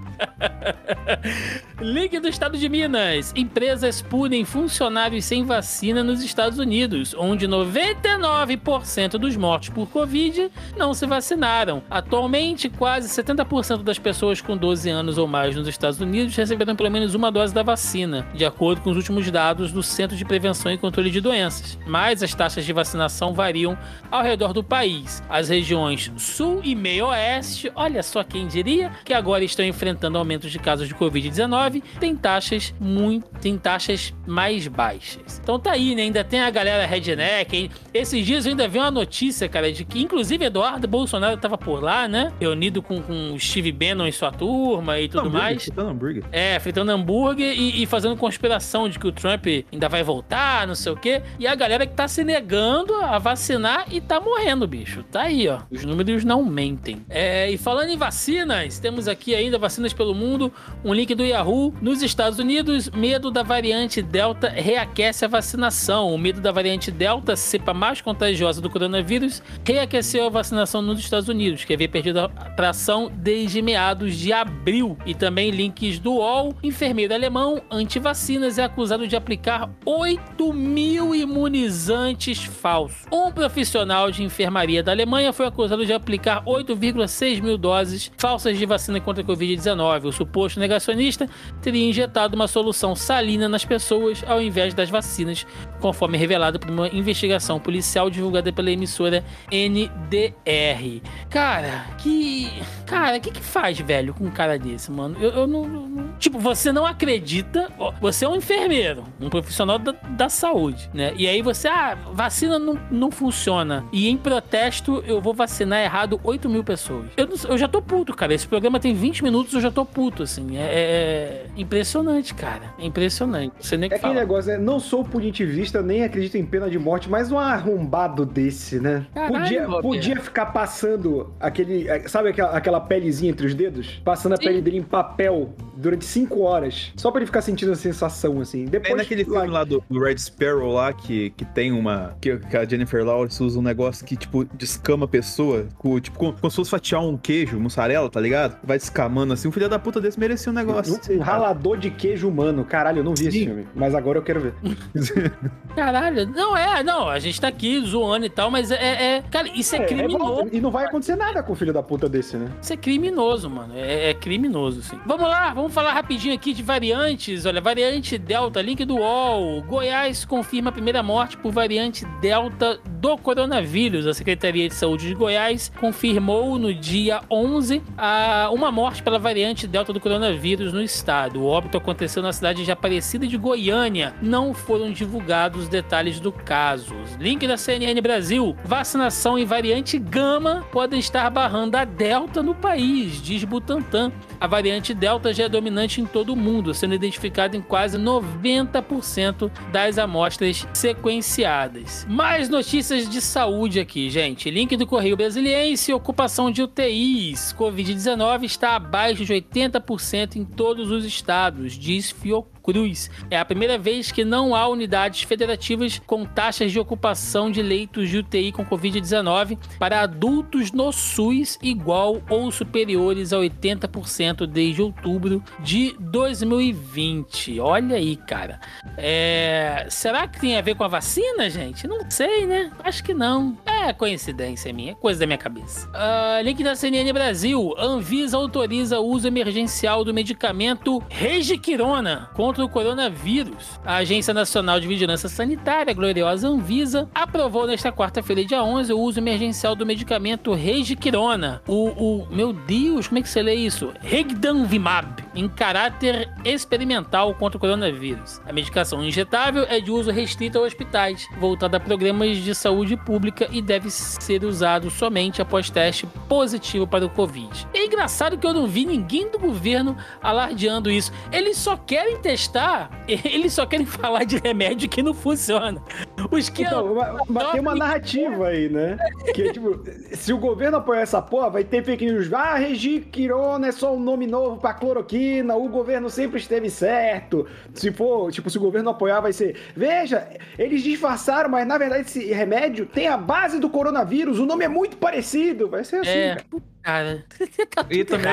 S3: [laughs] [laughs]
S1: Link do estado de Minas. Empresas punem funcionários sem vacina nos Estados Unidos, onde 99% dos mortos por Covid não se vacinaram. Atualmente, quase 70% das pessoas com 12 anos ou mais nos Estados Unidos receberam pelo menos uma dose da vacina, de acordo com os últimos dados do Centro de Prevenção e Controle de Doenças. Mas as taxas de vacinação variam ao redor do país. As regiões Sul e Meio Oeste, olha só quem diria, que agora estão enfrentando aumentos de casos de Covid-19, têm taxas muito, tem taxas mais baixas. Então tá aí, né? Ainda tem a galera redneck. Hein? Esses dias eu ainda vi uma notícia, cara, de que inclusive Eduardo Bolsonaro tava por lá, né? Reunido com, com Steve Bannon e sua turma e tudo hambúrguer, mais.
S2: Fritando hambúrguer.
S1: É, fritando hambúrguer e, e, fazendo conspiração de que o Trump ainda vai voltar, não sei o quê. E a galera que tá se negando a vacinar e tá morrendo, bicho. Tá aí, ó. Os números não mentem. É, e falando em vacinas, temos aqui ainda vacinas pelo mundo, um link do Yahoo. Nos Estados Unidos, medo da variante Delta reaquece a vacinação. O medo da variante Delta, cepa mais contagiosa do coronavírus, reaqueceu a vacinação nos Estados Unidos, que havia perdido a tração desde meados de abril. E também links do UOL. Enfermeiro alemão anti-vacinas é acusado de aplicar 8 mil imunizantes falsos. Um profissional de enfermaria da Alemanha foi acusado de aplicar 8,6 mil doses falsas de vacina contra a Covid-19. O suposto negacionista teria injetado uma solução salina nas pessoas ao invés das vacinas, conforme revelado por uma investigação policial divulgada pela emissora NDR. Cara, que. Cara, o que, que faz, velho, com um cara desse, mano? Eu, eu não, não, Tipo, você não acredita. Você é um enfermeiro, um profissional da, da saúde, né? E aí você, ah, vacina não, não funciona. E em protesto, eu vou vacinar errado 8 mil pessoas. Eu, eu já tô puto, cara. Esse programa tem 20 minutos, eu já tô puto, assim. É, é impressionante, cara. É impressionante. Você nem
S3: é que aquele negócio, né? Não sou punitivista, nem acredito em pena de morte, mas um arrombado desse, né? Caralho, podia, podia ficar passando aquele. Sabe aquela, aquela pelezinha entre os dedos? Passando Sim. a pele dele em papel durante 5 horas. Só pra ele ficar sentindo a sensação, assim. Depois,
S2: é naquele filme lá do Red Sparrow lá, que, que tem uma. Que, que a Jennifer Lawrence usa um negócio que, tipo, descama a pessoa. Com, tipo, como, como se fosse fatiar um queijo, mussarela, tá ligado? Vai descamando assim. O filho da puta desse merecia um negócio.
S3: Um, um ralador de queijo humano. Caralho, eu não vi Sim. esse filme. Mas agora eu quero ver. [laughs]
S1: Caralho, não é, não. A gente tá aqui zoando e tal, mas é. é cara, isso é, é, é criminoso.
S3: e não vai acontecer nada com o filho da puta desse, né?
S1: Isso é criminoso, mano. É, é criminoso, sim. Vamos lá, vamos falar rapidinho aqui de variantes. Olha, variante Delta, link do UOL. Goiás confirma a primeira morte por variante Delta do coronavírus. A Secretaria de Saúde de Goiás confirmou no dia 11 a, uma morte pela variante Delta do coronavírus no estado. O óbito aconteceu na cidade de Aparecida de Goiânia. Não foram divulgados detalhes do caso. Link da CNN Brasil. Vacinação em variante Gama pode estar barrando a Delta no país, diz Butantan. A variante Delta já é dominante em todo o mundo, sendo identificada em quase 90% das amostras sequenciadas. Mais notícias de saúde aqui, gente. Link do Correio Brasiliense: ocupação de UTIs. Covid-19 está abaixo de 80% em todos os estados, diz Fiocruz. Cruz. É a primeira vez que não há unidades federativas com taxas de ocupação de leitos de UTI com Covid-19 para adultos no SUS igual ou superiores a 80% desde outubro de 2020. Olha aí, cara. É... Será que tem a ver com a vacina, gente? Não sei, né? Acho que não. É coincidência minha, é coisa da minha cabeça. Uh, link da CNN Brasil. Anvisa autoriza o uso emergencial do medicamento Regiquirona contra o coronavírus. A Agência Nacional de Vigilância Sanitária, gloriosa Anvisa, aprovou nesta quarta-feira, dia 11, o uso emergencial do medicamento Regiquirona. O, o, meu Deus, como é que você lê isso? Regdanvimab, em caráter experimental contra o coronavírus. A medicação injetável é de uso restrito a hospitais, voltada a programas de saúde pública e deve ser usado somente após teste positivo para o Covid. É engraçado que eu não vi ninguém do governo alardeando isso. Eles só querem testar testar, [laughs] eles só querem falar de remédio que não funciona. Os que.
S3: Então, mas, tem uma narrativa aí, né? Que é tipo, se o governo apoiar essa porra, vai ter fake news. Ah, Regiquirona é só um nome novo pra cloroquina, o governo sempre esteve certo. Se for, tipo, se o governo apoiar, vai ser. Veja, eles disfarçaram, mas na verdade esse remédio tem a base do coronavírus, o nome é muito parecido. Vai ser assim, é. cara
S1: cara. [laughs] tá e,
S2: também,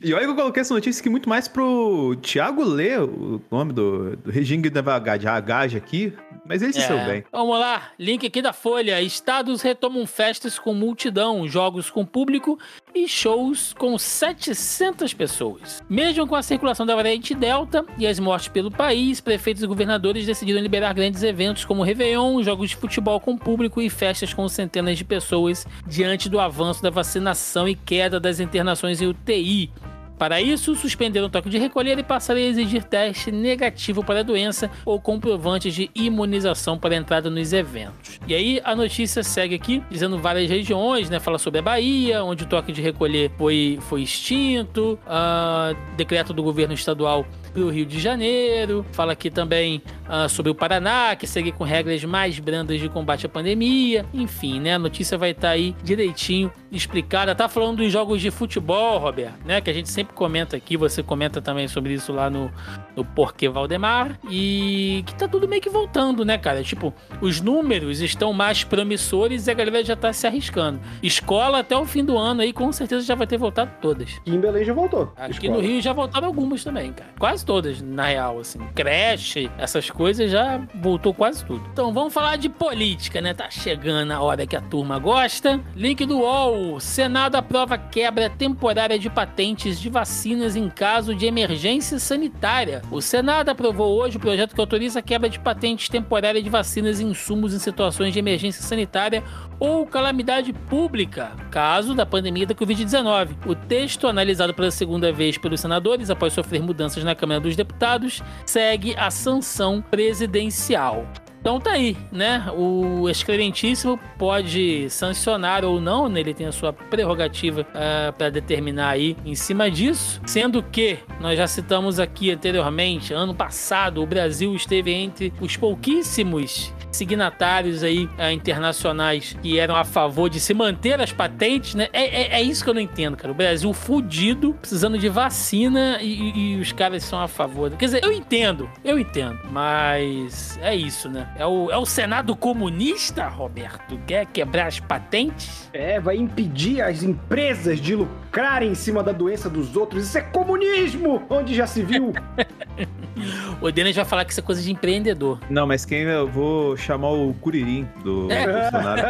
S2: e olha que eu coloquei essa notícia aqui muito mais pro Thiago ler o nome do, do Regime da Hagage aqui, mas ele se é. saiu bem.
S1: Vamos lá, link aqui da Folha. Estados retomam festas com multidão, jogos com público e shows com 700 pessoas. Mesmo com a circulação da variante Delta e as mortes pelo país, prefeitos e governadores decidiram liberar grandes eventos como Réveillon, jogos de futebol com público e festas com centenas de pessoas diante do avanço da vacinação e queda das internações em UTI. Para isso, suspenderam o toque de recolher e passaram a exigir teste negativo para a doença ou comprovantes de imunização para entrada nos eventos. E aí a notícia segue aqui, dizendo várias regiões, né? Fala sobre a Bahia, onde o toque de recolher foi, foi extinto, uh, decreto do governo estadual para o Rio de Janeiro. Fala aqui também uh, sobre o Paraná, que segue com regras mais brandas de combate à pandemia. Enfim, né? A notícia vai estar tá aí direitinho explicada. Tá falando dos jogos de futebol, Roberto, né? Que a gente sempre comenta aqui. Você comenta também sobre isso lá no, no Porquê Valdemar. E que tá tudo meio que voltando, né, cara? Tipo, os números estão mais promissores e a galera já tá se arriscando. Escola até o fim do ano aí, com certeza já vai ter voltado todas.
S3: E em Belém já voltou.
S1: Aqui escola. no Rio já voltaram algumas também, cara. Quase quase todas, na real, assim. Creche, essas coisas já voltou quase tudo. Então vamos falar de política, né? Tá chegando a hora que a turma gosta. Link do UOL. Senado aprova quebra temporária de patentes de vacinas em caso de emergência sanitária. O Senado aprovou hoje o projeto que autoriza a quebra de patentes temporária de vacinas e insumos em situações de emergência sanitária ou calamidade pública, caso da pandemia da Covid-19. O texto, analisado pela segunda vez pelos senadores após sofrer mudanças na Câmara dos Deputados segue a sanção presidencial. Então tá aí, né? O Excrementíssimo pode sancionar ou não, né? ele tem a sua prerrogativa uh, eh, para determinar aí em cima disso. Sendo que, nós já citamos aqui anteriormente, ano passado, o Brasil esteve entre os pouquíssimos signatários aí uh, internacionais que eram a favor de se manter as patentes, né? É, é, é isso que eu não entendo, cara. O Brasil fudido, precisando de vacina e, e, os caras são a favor. Quer dizer, eu entendo, eu entendo, mas é isso, né? É o, é o Senado comunista, Roberto? Quer quebrar as patentes?
S3: É, vai impedir as empresas de lucrarem em cima da doença dos outros. Isso é comunismo! Onde já se viu? [laughs]
S1: o Denis vai falar que isso é coisa de empreendedor.
S2: Não, mas quem eu vou chamar o Curirim do é. Bolsonaro.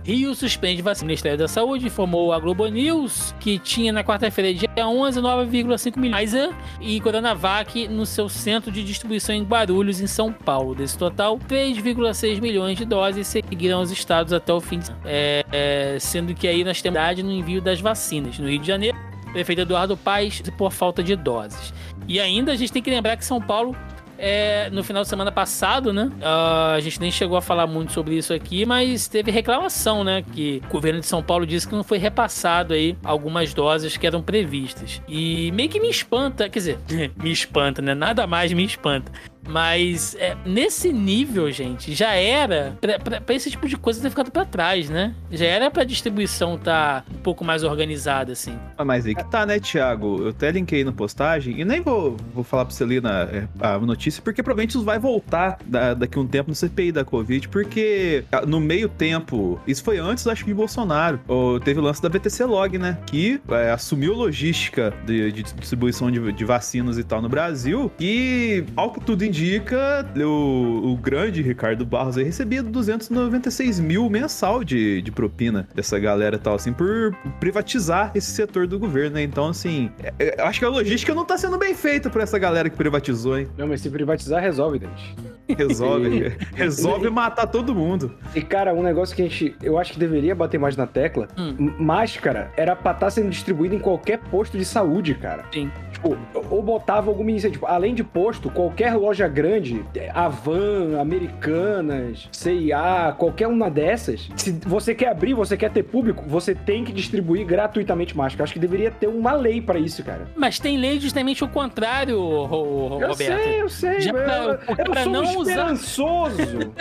S2: [laughs]
S1: Rio suspende vacina. O Ministério da Saúde informou a Globo News que tinha na quarta-feira, dia 11, 9,5 milhões e Coronavac no seu centro de distribuição em Guarulhos, em São Paulo. Desse total, 3,6 milhões de doses seguiram os estados até o fim de é, é, sendo que aí nós temos no envio das vacinas. No Rio de Janeiro, prefeito Eduardo Paes por falta de doses. E ainda a gente tem que lembrar que São Paulo é, no final de semana passado, né? Uh, a gente nem chegou a falar muito sobre isso aqui, mas teve reclamação, né? Que o governo de São Paulo disse que não foi repassado aí algumas doses que eram previstas. E meio que me espanta, quer dizer, [laughs] me espanta, né? Nada mais me espanta. Mas é, nesse nível, gente, já era para esse tipo de coisa ter ficado para trás, né? Já era pra distribuição tá um pouco mais organizada, assim.
S2: Ah, mas aí que tá, né, Thiago? Eu até linkei na postagem e nem vou, vou falar pra você ler na, é, a notícia, porque provavelmente isso vai voltar da, daqui um tempo no CPI da Covid, porque ah, no meio tempo, isso foi antes, acho que de Bolsonaro, teve o lance da VTC Log, né? Que é, assumiu logística de, de distribuição de, de, vacinas e tal no Brasil e, ao que tudo indica, indica, o, o grande Ricardo Barros aí recebia 296 mil mensal de, de propina dessa galera tal, assim, por privatizar esse setor do governo, né? Então, assim, é, é, eu acho que a logística não tá sendo bem feita por essa galera que privatizou, hein?
S3: Não, mas se privatizar, resolve, gente.
S2: Resolve. [laughs] [laughs] resolve matar todo mundo.
S3: E, cara, um negócio que a gente, eu acho que deveria bater mais na tecla, hum. máscara era pra estar tá sendo distribuída em qualquer posto de saúde, cara.
S1: Sim.
S3: Tipo, ou botava alguma iniciativa. Tipo, além de posto, qualquer loja grande, Avan, Americanas, CIA, qualquer uma dessas, se você quer abrir, você quer ter público, você tem que distribuir gratuitamente máscara. Acho que deveria ter uma lei para isso, cara.
S1: Mas tem lei justamente o contrário, Roberto.
S3: Eu sei, eu sei. Já pra, eu, eu sou não esperançoso.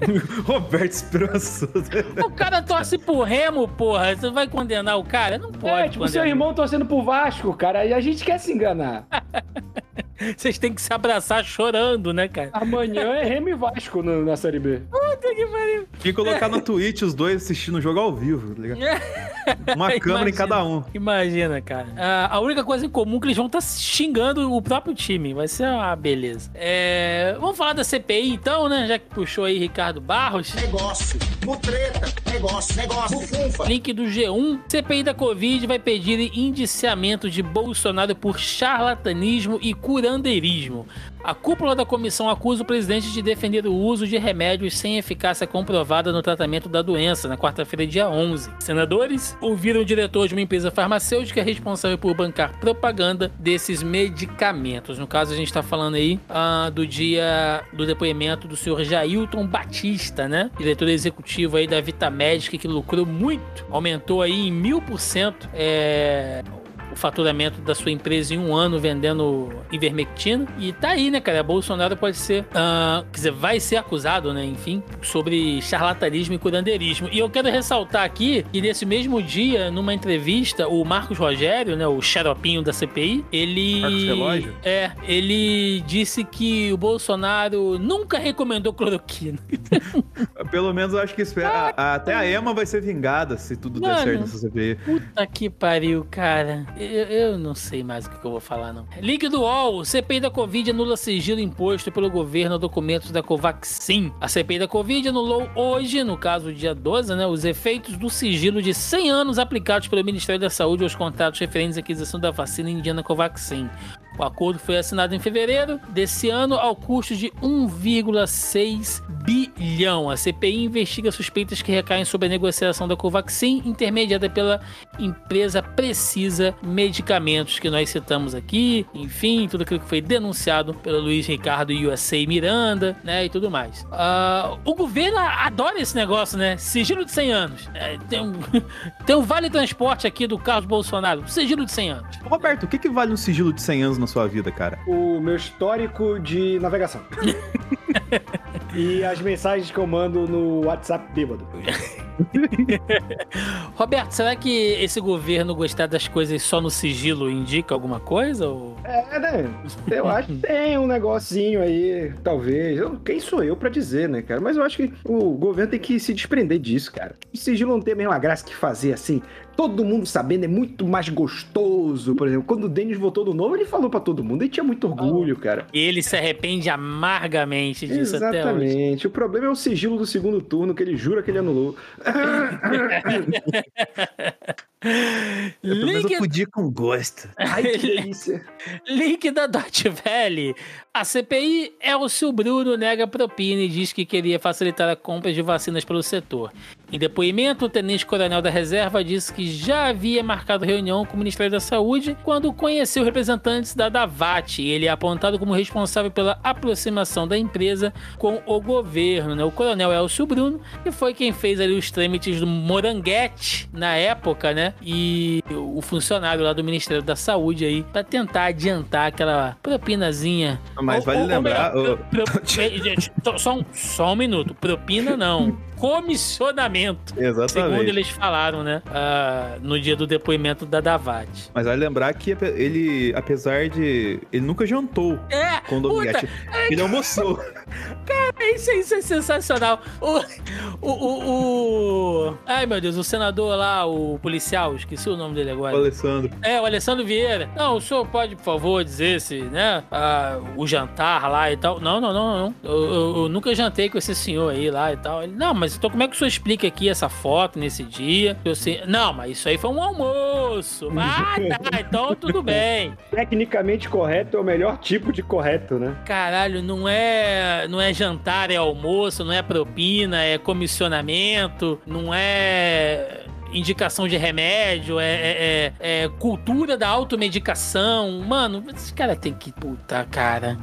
S3: [laughs]
S2: Roberto esperançoso.
S1: O cara torce pro Remo, porra. Você vai condenar o cara? Não pode. É,
S3: tipo, condenar. seu irmão torcendo pro Vasco, cara. E a gente quer se enganar. [laughs]
S1: Vocês têm que se abraçar chorando, né, cara?
S3: Amanhã é Remy Vasco no, na Série B.
S2: Puta que pariu. Tem que colocar no Twitch os dois assistindo o jogo ao vivo, tá ligado? [laughs] [laughs] Uma câmera imagina, em cada um.
S1: Imagina, cara. a única coisa em comum é que eles vão estar tá xingando o próprio time. Vai ser uma beleza. É... Vamos falar da CPI então, né? Já que puxou aí Ricardo Barros.
S4: Negócio, mutreta, negócio, negócio, funfa.
S1: Link do G1. CPI da Covid vai pedir indiciamento de Bolsonaro por charlatanismo e curandeirismo. A cúpula da comissão acusa o presidente de defender o uso de remédios sem eficácia comprovada no tratamento da doença, na quarta-feira, dia 11. Senadores ouviram o diretor de uma empresa farmacêutica responsável por bancar propaganda desses medicamentos. No caso, a gente está falando aí uh, do dia do depoimento do senhor Jailton Batista, né? Diretor executivo aí da Vitamédica, que lucrou muito, aumentou aí em mil por cento o faturamento da sua empresa em um ano vendendo ivermectina. E tá aí, né, cara? Bolsonaro pode ser, uh, quer dizer, vai ser acusado, né, enfim, sobre charlatanismo e curandeirismo. E eu quero ressaltar aqui que nesse mesmo dia, numa entrevista, o Marcos Rogério, né, o xaropinho da CPI, ele...
S2: Marcos Relógio?
S1: É, ele disse que o Bolsonaro nunca recomendou cloroquina. [laughs]
S2: Pelo menos eu acho que espera, ah, até a Ema vai ser vingada se tudo Mano, der certo nessa CPI.
S1: Puta que pariu, cara. Eu, eu, não sei mais o que eu vou falar, não. Link do UOL. CPI da Covid anula sigilo imposto pelo governo a documentos da Covaxin. A CPI da Covid anulou hoje, no caso dia 12, né, os efeitos do sigilo de 100 anos aplicados pelo Ministério da Saúde aos contratos referentes à aquisição da vacina indiana Covaxin. O acordo foi assinado em fevereiro desse ano ao custo de 1,6 bilhão. A CPI investiga suspeitas que recaem sobre a negociação da Covaxin, intermediada pela empresa Precisa Medicamentos, que nós citamos aqui. Enfim, tudo aquilo que foi denunciado pelo Luiz Ricardo USA Miranda, né, e tudo mais. Uh, o governo adora esse negócio, né? Sigilo de 100 anos. É, tem, um, [laughs] tem um vale transporte aqui do Carlos Bolsonaro. Sigilo de 100 anos.
S2: Roberto, o que, que vale um sigilo de 100 anos na sua vida, cara?
S3: O meu histórico de navegação. [laughs] e as mensagens que eu mando no WhatsApp bêbado. [laughs]
S1: Roberto, será que esse governo gostar das coisas só no sigilo indica alguma coisa? Ou...
S3: É, né? Eu acho que tem um negocinho aí, talvez. Eu, quem sou eu para dizer, né, cara? Mas eu acho que o governo tem que se desprender disso, cara. O sigilo não tem a mesma graça que fazer assim todo mundo sabendo, é muito mais gostoso. Por exemplo, quando o Denis votou no novo, ele falou para todo mundo, ele tinha muito orgulho, cara.
S1: E ele se arrepende amargamente disso
S3: Exatamente.
S1: até hoje.
S3: Exatamente. O problema é o sigilo do segundo turno, que ele jura que ele anulou. [laughs] [laughs]
S2: Link... eu podia com gosto.
S3: Ai, que [laughs] delícia.
S1: Link da Dot Valley. A CPI, Elcio Bruno nega propina e diz que queria facilitar a compra de vacinas pelo setor. Em depoimento, o tenente-coronel da reserva disse que já havia marcado reunião com o Ministério da Saúde quando conheceu representantes da Davat. Ele é apontado como responsável pela aproximação da empresa com o governo. Né? O coronel Elcio Bruno, que foi quem fez ali os trâmites do Moranguete na época, né? E o funcionário lá do Ministério da Saúde aí, para tentar adiantar aquela propinazinha.
S2: Mas vale ou, lembrar. Ou
S1: melhor, pro, pro, [laughs] só, um, só um minuto. Propina não comissionamento.
S2: Exatamente.
S1: Segundo eles falaram, né? Uh, no dia do depoimento da Davat.
S2: Mas vai lembrar que ele, apesar de. Ele nunca jantou
S1: é,
S2: com o Dominguete. Ele almoçou. [laughs]
S1: Cara, isso, isso é sensacional. O, o, o, o, Ai, meu Deus, o senador lá, o policial, esqueci o nome dele agora.
S2: O Alessandro.
S1: É, o Alessandro Vieira. Não, o senhor pode, por favor, dizer se, né? Uh, o jantar lá e tal. Não, não, não, não. Eu, eu, eu, nunca jantei com esse senhor aí lá e tal. Ele, não, mas mas então como é que o senhor explica aqui essa foto nesse dia? Eu sei, não, mas isso aí foi um almoço. [laughs] Ah, tá, então tudo bem.
S3: Tecnicamente correto é o melhor tipo de correto, né?
S1: Caralho, não é, não é jantar, é almoço, não é propina, é comissionamento, não é indicação de remédio, é, é, é, é cultura da automedicação. Mano, esse cara tem que. Puta, cara.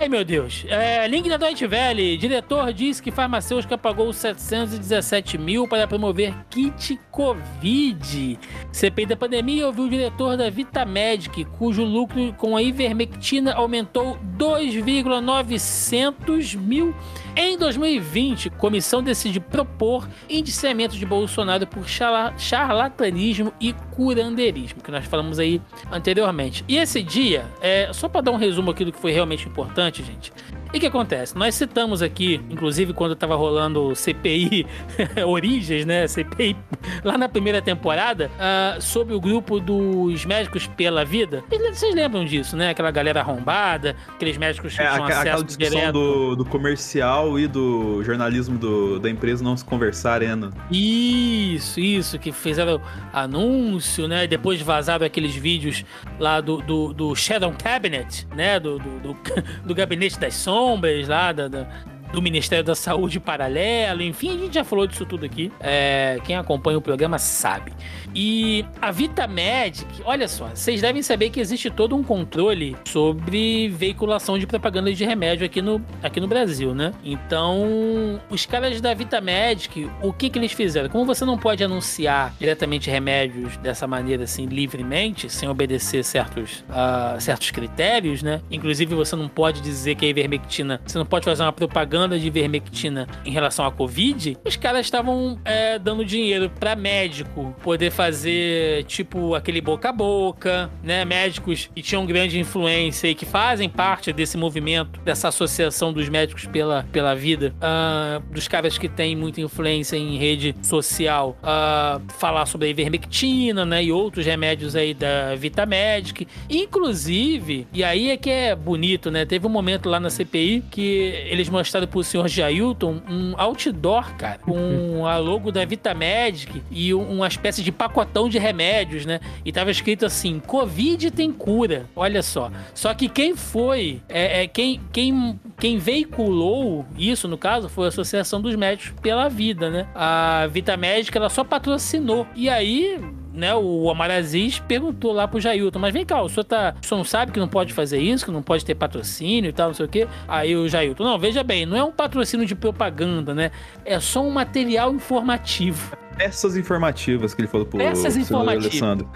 S1: Ai, meu Deus. É, link da Deutsche Welle. Diretor diz que farmacêutica pagou 717 mil para promover kit Covid. CPI da pandemia ouviu o diretor da Vitamedic, cujo lucro com a ivermectina aumentou 2,900 mil em 2020, comissão decide propor indiciamento de Bolsonaro por charlatanismo e curandeirismo, que nós falamos aí anteriormente. E esse dia, é, só para dar um resumo aqui do que foi realmente importante, gente, e o que acontece? Nós citamos aqui, inclusive quando estava rolando CPI [laughs] Origens, né? CPI lá na primeira temporada, uh, sobre o grupo dos médicos pela vida. Vocês lembram disso, né? Aquela galera arrombada, aqueles médicos que
S2: é, tinham acesso aquela discussão direto. Do, do comercial e do jornalismo do, da empresa não se conversarem, né?
S1: Isso, isso, que fizeram anúncio, né? E depois vazaram aqueles vídeos lá do, do, do Shadow Cabinet, né? Do, do, do, [laughs] do gabinete das sombras sombras lá da, da do Ministério da Saúde paralelo, enfim, a gente já falou disso tudo aqui. É, quem acompanha o programa sabe. E a Vitamedic, olha só, vocês devem saber que existe todo um controle sobre veiculação de propaganda de remédio aqui no, aqui no Brasil, né? Então, os caras da Vitamedic, o que que eles fizeram? Como você não pode anunciar diretamente remédios dessa maneira, assim, livremente, sem obedecer certos, uh, certos critérios, né? Inclusive, você não pode dizer que a ivermectina, você não pode fazer uma propaganda propaganda de ivermectina em relação à Covid, os caras estavam é, dando dinheiro para médico poder fazer, tipo, aquele boca a boca, né? Médicos que tinham grande influência e que fazem parte desse movimento, dessa associação dos médicos pela, pela vida, uh, dos caras que têm muita influência em rede social, uh, falar sobre a ivermectina, né? E outros remédios aí da Vitamedic. Inclusive, e aí é que é bonito, né? Teve um momento lá na CPI que eles mostraram pro senhor Jailton um outdoor, cara, [laughs] com a logo da Vitamedic e uma espécie de pacotão de remédios, né? E tava escrito assim: Covid tem cura. Olha só. Só que quem foi, é, é quem, quem, quem veiculou isso, no caso, foi a Associação dos Médicos pela Vida, né? A Vitamedic, ela só patrocinou. E aí, né, o Omar Aziz perguntou lá pro Jailton, mas vem cá, o senhor, tá, o senhor não sabe que não pode fazer isso, que não pode ter patrocínio e tal, não sei o quê? Aí o Jailton, não, veja bem, não é um patrocínio de propaganda, né? É só um material informativo.
S2: Peças informativas que ele falou pro
S1: Peças informativas.
S2: Alessandro.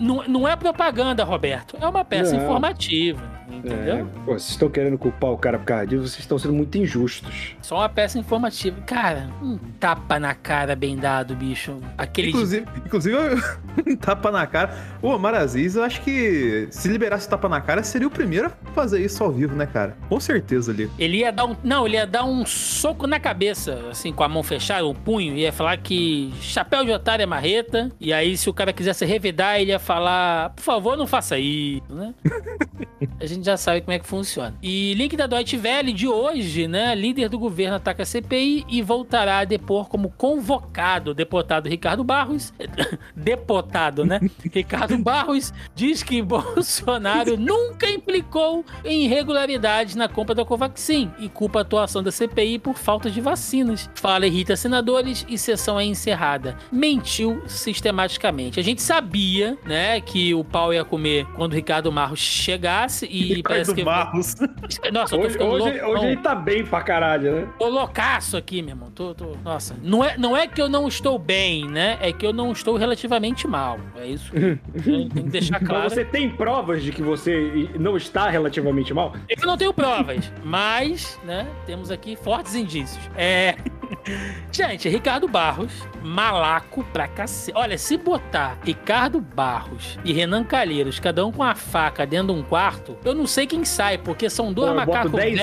S1: Não, não é propaganda, Roberto. É uma peça não. informativa. Entendeu? É,
S3: pô, vocês estão querendo culpar o cara por causa disso, vocês estão sendo muito injustos.
S1: Só uma peça informativa. Cara, um tapa na cara bem dado, bicho. Aquele.
S2: Inclusive, de... inclusive [laughs] um tapa na cara. O Omar Aziz, eu acho que se liberasse tapa na cara, seria o primeiro a fazer isso ao vivo, né, cara? Com certeza ali.
S1: Ele ia dar um. Não, ele ia dar um soco na cabeça, assim, com a mão fechada, o punho, ia falar que chapéu de otário é marreta. E aí, se o cara quisesse revidar, ele ia falar: por favor, não faça isso, né? [laughs] a gente já sabe como é que funciona. E link da Deutsche Welle de hoje, né? Líder do governo ataca a CPI e voltará a depor como convocado. Deputado Ricardo Barros. [laughs] deputado, né? [laughs] Ricardo Barros diz que Bolsonaro nunca implicou em irregularidades na compra da Covaxin e culpa a atuação da CPI por falta de vacinas. Fala irrita senadores e sessão é encerrada. Mentiu sistematicamente. A gente sabia, né, que o pau ia comer quando o Ricardo Barros chegasse e
S2: Ricardo parece que. Barros.
S3: Nossa, hoje, hoje, hoje, ele tá bem pra caralho, né?
S1: Tô loucaço aqui, meu irmão. Tô, tô... Nossa, não é, não é que eu não estou bem, né? É que eu não estou relativamente mal. É isso. [laughs] tem que deixar claro.
S3: Mas você tem provas de que você não está relativamente mal?
S1: Eu não tenho provas, mas, né, temos aqui fortes indícios. É. [laughs] Gente, Ricardo Barros, malaco pra cacete. Olha, se botar Ricardo Barros e Renan Calheiros, cada um com a faca dentro de um quarto, eu não sei quem sai, porque são dois Pô, macacos
S3: velhos.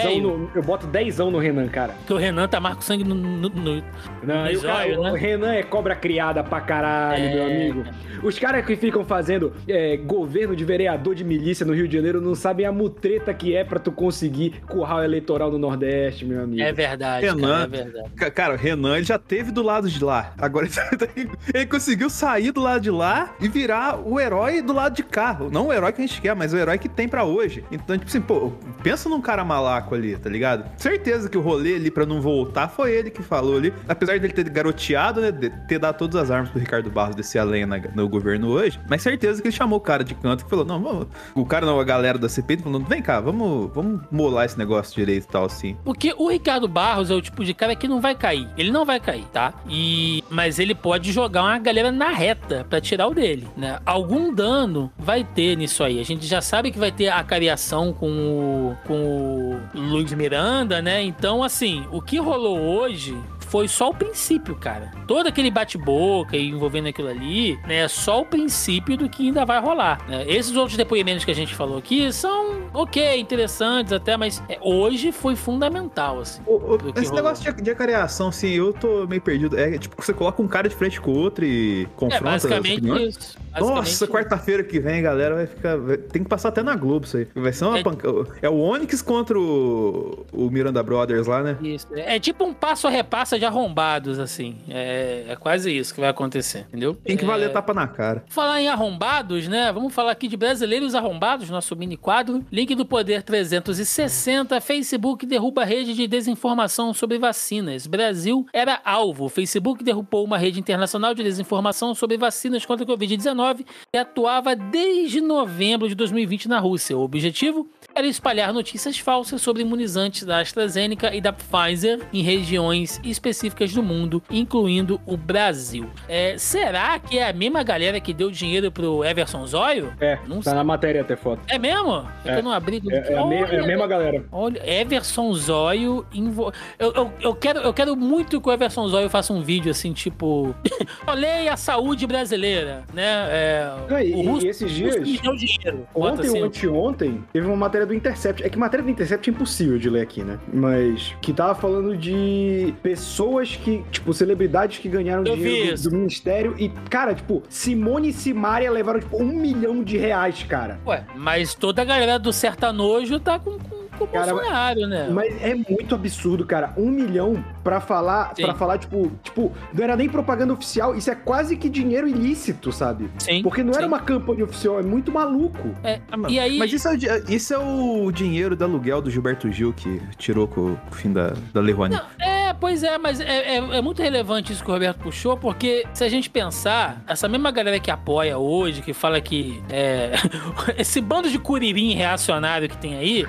S3: Eu boto dezão no Renan, cara.
S1: Porque o Renan tá marco sangue no, no, no,
S3: não, no zóio, né? O Renan é cobra criada pra caralho, é... meu amigo. Os caras que ficam fazendo é, governo de vereador de milícia no Rio de Janeiro não sabem a mutreta que é pra tu conseguir curral eleitoral no Nordeste, meu amigo.
S1: É verdade,
S2: Renan, cara, é verdade. Cara, o Renan ele já teve do lado de lá. Agora [laughs] ele conseguiu sair do lado de lá e virar o herói do lado de cá. Não o herói que a gente quer, mas o herói que tem para hoje. Então, tipo assim, pô, pensa num cara malaco ali, tá ligado? Certeza que o rolê ali pra não voltar foi ele que falou ali. Apesar dele ter garoteado, né? Ter dado todas as armas pro Ricardo Barros descer a lenha no governo hoje. Mas certeza que ele chamou o cara de canto que falou: não, vamos. O cara, não, a galera da CPI falando: vem cá, vamos, vamos molar esse negócio direito e tal, assim.
S1: Porque o Ricardo Barros é o tipo de cara que não vai cair. Ele não vai cair, tá? E mas ele pode jogar uma galera na reta para tirar o dele, né? Algum dano vai ter nisso aí. A gente já sabe que vai ter a cariação com o, com o Luiz Miranda, né? Então, assim, o que rolou hoje foi só o princípio, cara. Todo aquele bate-boca envolvendo aquilo ali, né, é só o princípio do que ainda vai rolar. Né? Esses outros depoimentos que a gente falou aqui são ok, interessantes até, mas é, hoje foi fundamental, assim.
S2: O, o, esse rolou. negócio de, de acareação, assim, eu tô meio perdido. É tipo, você coloca um cara de frente com o outro e confronta. É
S1: basicamente isso.
S2: Nossa, quarta-feira que vem, galera, vai ficar. Tem que passar até na Globo isso aí. Vai ser uma é, panca... É o Onyx contra o, o Miranda Brothers lá, né?
S1: Isso. É tipo um passo a repassa de arrombados, assim. É, é quase isso que vai acontecer, entendeu?
S2: Tem que valer é... tapa na cara.
S1: Falar em arrombados, né? Vamos falar aqui de brasileiros arrombados, nosso mini quadro. Link do Poder 360. Facebook derruba rede de desinformação sobre vacinas. Brasil era alvo. Facebook derrubou uma rede internacional de desinformação sobre vacinas contra a Covid-19 e atuava desde novembro de 2020 na Rússia. O objetivo era espalhar notícias falsas sobre imunizantes da AstraZeneca e da Pfizer em regiões específicas do mundo, incluindo o Brasil. É, será que é a mesma galera que deu dinheiro pro Everson Zóio?
S3: É, não tá sei. na matéria até foto.
S1: É mesmo? É, eu não abri.
S3: É, é, a, me, é a mesma galera.
S1: Olha, Everson Zóio. Invo... Eu, eu, eu, quero, eu quero muito que o Everson Zóio faça um vídeo assim, tipo. [laughs] Olhei a saúde brasileira, né? É,
S3: e, o Russo, e esses dias. Deu dinheiro. Ontem assim. ou anteontem, teve uma matéria do Intercept. É que matéria do Intercept é impossível de ler aqui, né? Mas que tava falando de pessoas que, tipo, celebridades que ganharam Eu dinheiro do, do, ministério. E, cara, tipo, Simone e Simaria levaram, tipo, um milhão de reais, cara.
S1: Ué, mas toda a galera do sertanojo tá com, com com o cara, Bolsonaro, né?
S3: Mas é muito absurdo, cara. Um milhão pra falar, para falar, tipo, tipo, não era nem propaganda oficial, isso é quase que dinheiro ilícito, sabe?
S1: Sim.
S3: Porque não
S1: sim.
S3: era uma campanha oficial, é muito maluco.
S1: É, e aí...
S2: Mas isso é, o, isso é o dinheiro do aluguel do Gilberto Gil que tirou com, com o fim da, da Lei Rouanet.
S1: É, pois é, mas é, é, é, muito relevante isso que o Roberto puxou, porque se a gente pensar, essa mesma galera que apoia hoje, que fala que é, [laughs] esse bando de curirim reacionário que tem aí,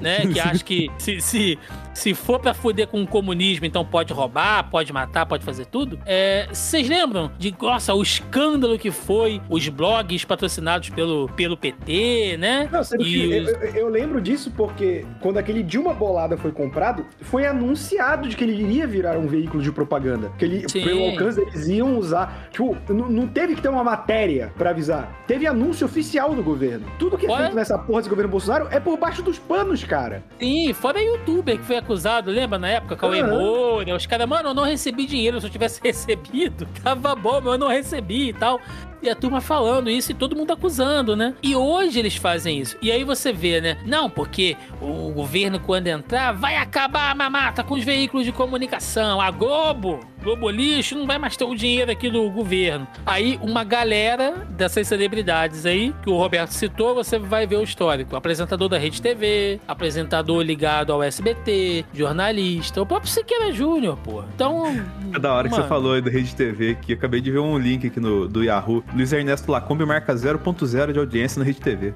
S1: né, que [laughs] acha que se, se se for pra fuder com o comunismo, então pode roubar, pode matar, pode fazer tudo. É, vocês lembram de, nossa, o escândalo que foi os blogs patrocinados pelo, pelo PT, né?
S3: Não, e os... eu, eu, lembro disso porque quando aquele Dilma Bolada foi comprado, foi anunciado de que ele iria virar um veículo de propaganda. Que ele, Sim. pelo alcance, eles iam usar. Tipo, não, teve que ter uma matéria pra avisar. Teve anúncio oficial do governo. Tudo que é feito nessa porra desse governo Bolsonaro é por baixo dos panos, cara.
S1: Sim, fora youtuber que foi acusado, lembra na época? Cauê uhum. Moura, os caras, mano, eu não recebi dinheiro. Se eu tivesse [laughs] recebido, tava bom, mas eu não recebi e tal. E a turma falando isso e todo mundo acusando, né? E hoje eles fazem isso. E aí você vê, né? Não, porque o governo, quando entrar, vai acabar a mamata com os veículos de comunicação. A Globo Globo lixo, não vai mais ter o dinheiro aqui do governo. Aí, uma galera dessas celebridades aí, que o Roberto citou, você vai ver o histórico. Apresentador da Rede TV, apresentador ligado ao SBT, jornalista, o próprio Siqueira Júnior, pô. Então.
S2: É da hora mano. que você falou aí da Rede TV, que acabei de ver um link aqui no, do Yahoo. Luiz Ernesto Lacombe marca 0.0 de audiência na Rede TV.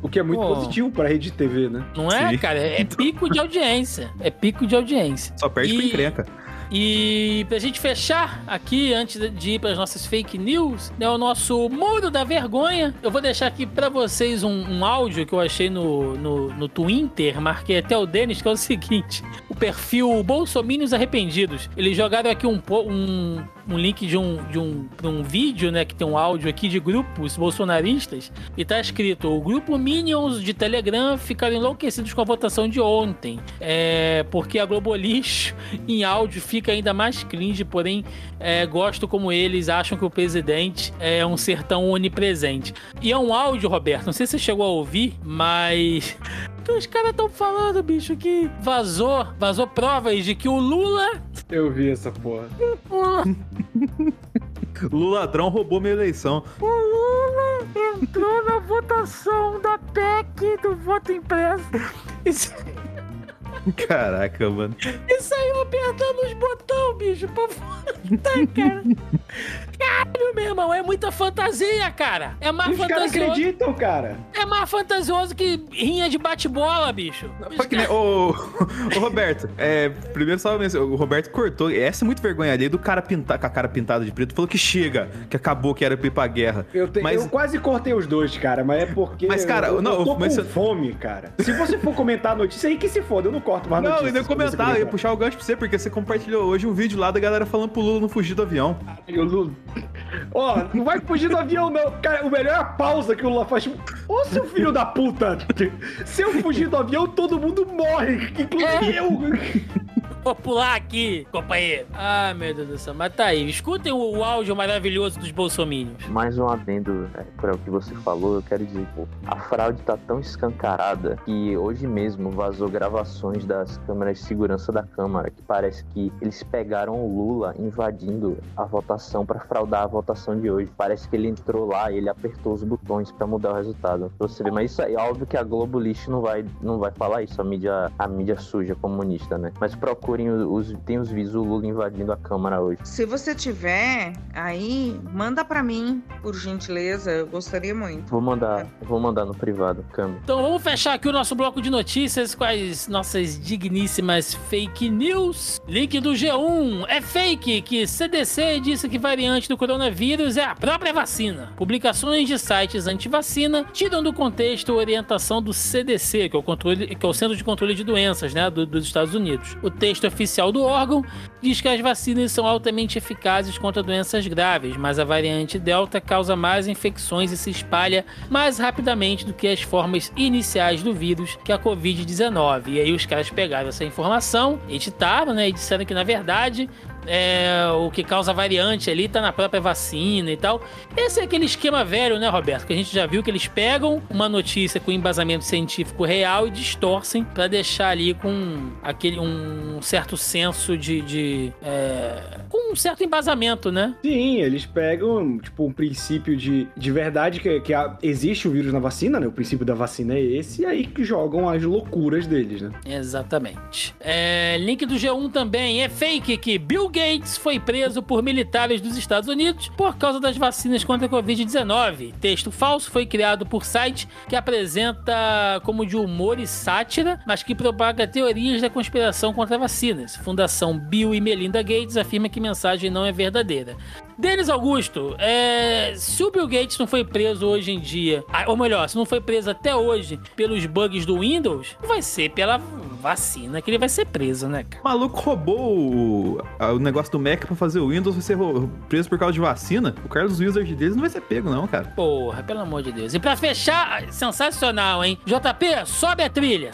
S3: O que é muito pô. positivo pra Rede TV, né?
S1: Não é, Sim. cara? É pico de audiência. É pico de audiência.
S2: Só perde e... pra encrenca.
S1: E pra gente fechar aqui, antes de ir para as nossas fake news, né, o nosso Muro da Vergonha. Eu vou deixar aqui para vocês um, um, áudio que eu achei no, no, no Twitter, marquei até o Denis, que é o seguinte: perfil Bolsominions Arrependidos. Eles jogaram aqui um, um, um link de um, de, um, de um vídeo, né, que tem um áudio aqui de grupos bolsonaristas, e tá escrito: o grupo Minions de Telegram ficaram enlouquecidos com a votação de ontem. É, porque a Globo Lixo [laughs] em áudio fica fica ainda mais cringe, porém é, gosto como eles acham que o presidente é um ser tão onipresente. E é um áudio, Roberto, não sei se você chegou a ouvir, mas os caras estão falando, bicho, que vazou, vazou provas de que o Lula.
S3: Eu vi essa porra. [laughs]
S2: Lula ladrão roubou minha eleição.
S1: O Lula entrou na votação da PEC do voto impresso. Isso...
S2: Caraca, mano.
S1: E saiu apertando os botões, bicho, pra votar, cara. Caralho, meu irmão, é muita fantasia, cara. É mais
S3: Os fantasioso. Os acreditam, cara.
S1: É mais fantasioso que rinha de bate-bola, bicho.
S2: Que, ô, ô, Roberto, é, primeiro só o Roberto cortou. Essa é muito vergonha ali do cara pintar com a cara pintada de preto. Falou que chega, que acabou, que era pra ir pra guerra.
S3: Eu, te, mas... eu quase cortei os dois, cara, mas é porque.
S2: Mas, cara, eu, não,
S3: eu tô
S2: mas
S3: com fome, cara. Se você for comentar a notícia aí, que se foda, eu não corto mais
S2: não, eu ia comentar, eu ia puxar o gancho pra você, porque você compartilhou hoje um vídeo lá da galera falando pro Lula não fugir do avião.
S3: o Lula. Ó, oh, não vai fugir do avião, não. Cara, o melhor é a pausa que o Lula faz. Tipo, ô, seu filho da puta! Se eu fugir do avião, todo mundo morre, inclusive é. eu.
S1: Vou pular aqui, companheiro. Ah, meu Deus do céu. Mas tá aí. Escutem o, o áudio maravilhoso dos bolsominions.
S5: Mais um adendo é, para o que você falou. Eu quero dizer, pô, a fraude tá tão escancarada que hoje mesmo vazou gravações das câmeras de segurança da Câmara que parece que eles pegaram o Lula invadindo a votação para fraudar a votação de hoje. Parece que ele entrou lá e ele apertou os botões para mudar o resultado. Pra você ver, mas isso é óbvio que a Globo Lixo não vai, não vai falar isso, a mídia, a mídia suja comunista, né? Mas procure procurem os, tem os vídeos do Lula invadindo a Câmara hoje.
S6: Se você tiver aí, manda para mim, por gentileza. Eu gostaria muito.
S5: Vou mandar, vou mandar no privado, câmera.
S1: Então vamos fechar aqui o nosso bloco de notícias com as nossas digníssimas fake news. Link do G1. É fake que CDC disse que variante do coronavírus é a própria vacina. Publicações de sites anti-vacina tiram do contexto a orientação do CDC, que é o, controle, que é o Centro de Controle de Doenças, né, do, dos Estados Unidos. O texto oficial do órgão diz que as vacinas são altamente eficazes contra doenças graves, mas a variante Delta causa mais infecções e se espalha mais rapidamente do que as formas iniciais do vírus, que é a Covid-19. E aí os caras pegaram essa informação, editaram, né, e disseram que na verdade é, o que causa variante ali tá na própria vacina e tal. Esse é aquele esquema velho, né, Roberto? Que a gente já viu que eles pegam uma notícia com embasamento científico real e distorcem para deixar ali com aquele um certo senso de. de é, com um certo embasamento, né?
S3: Sim, eles pegam, tipo, um princípio de, de verdade que, que existe o vírus na vacina, né? O princípio da vacina é esse, e aí que jogam as loucuras deles, né?
S1: Exatamente. É, link do G1 também. É fake que Bill Gates foi preso por militares dos Estados Unidos por causa das vacinas contra a Covid-19. Texto falso foi criado por site que apresenta como de humor e sátira, mas que propaga teorias da conspiração contra vacinas. Fundação Bill e Melinda Gates afirma que mensagem não é verdadeira. Denis Augusto, é, se o Bill Gates não foi preso hoje em dia, ah, ou melhor, se não foi preso até hoje pelos bugs do Windows, vai ser pela vacina que ele vai ser preso, né, cara?
S2: O maluco roubou o, o negócio do Mac pra fazer o Windows, vai ser preso por causa de vacina. O Carlos Wizard deles não vai ser pego, não, cara.
S1: Porra, pelo amor de Deus. E pra fechar, sensacional, hein? JP, sobe a trilha.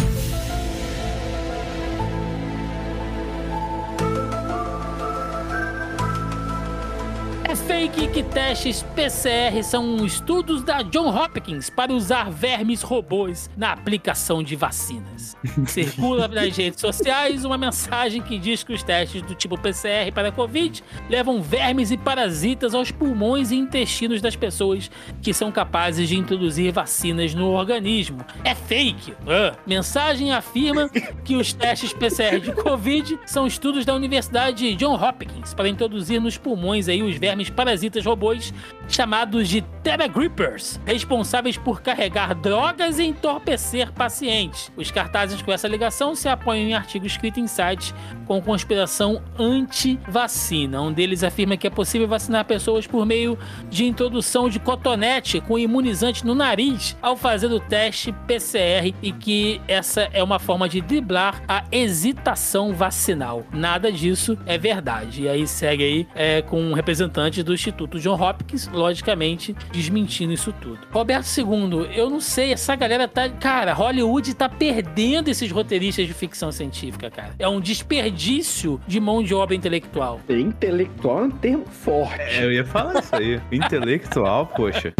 S1: Fake que testes PCR são estudos da John Hopkins para usar vermes robôs na aplicação de vacinas. [laughs] Circula nas redes sociais uma mensagem que diz que os testes do tipo PCR para a Covid levam vermes e parasitas aos pulmões e intestinos das pessoas que são capazes de introduzir vacinas no organismo. É fake! Uh. Mensagem afirma que os testes PCR de Covid são estudos da Universidade John Hopkins para introduzir nos pulmões aí os vermes parasitas robôs chamados de Teragrippers, responsáveis por carregar drogas e entorpecer pacientes. Os cartazes com essa ligação se apoiam em artigos escritos em sites com conspiração anti-vacina. Um deles afirma que é possível vacinar pessoas por meio de introdução de cotonete com imunizante no nariz ao fazer o teste PCR e que essa é uma forma de driblar a hesitação vacinal. Nada disso é verdade. E aí segue aí é, com um representante do Instituto John Hopkins, logicamente, desmentindo isso tudo. Roberto II, eu não sei, essa galera tá. Cara, Hollywood tá perdendo esses roteiristas de ficção científica, cara. É um desperdício de mão de obra intelectual.
S3: Intelectual é um termo forte.
S2: É, eu ia falar isso aí. intelectual, poxa.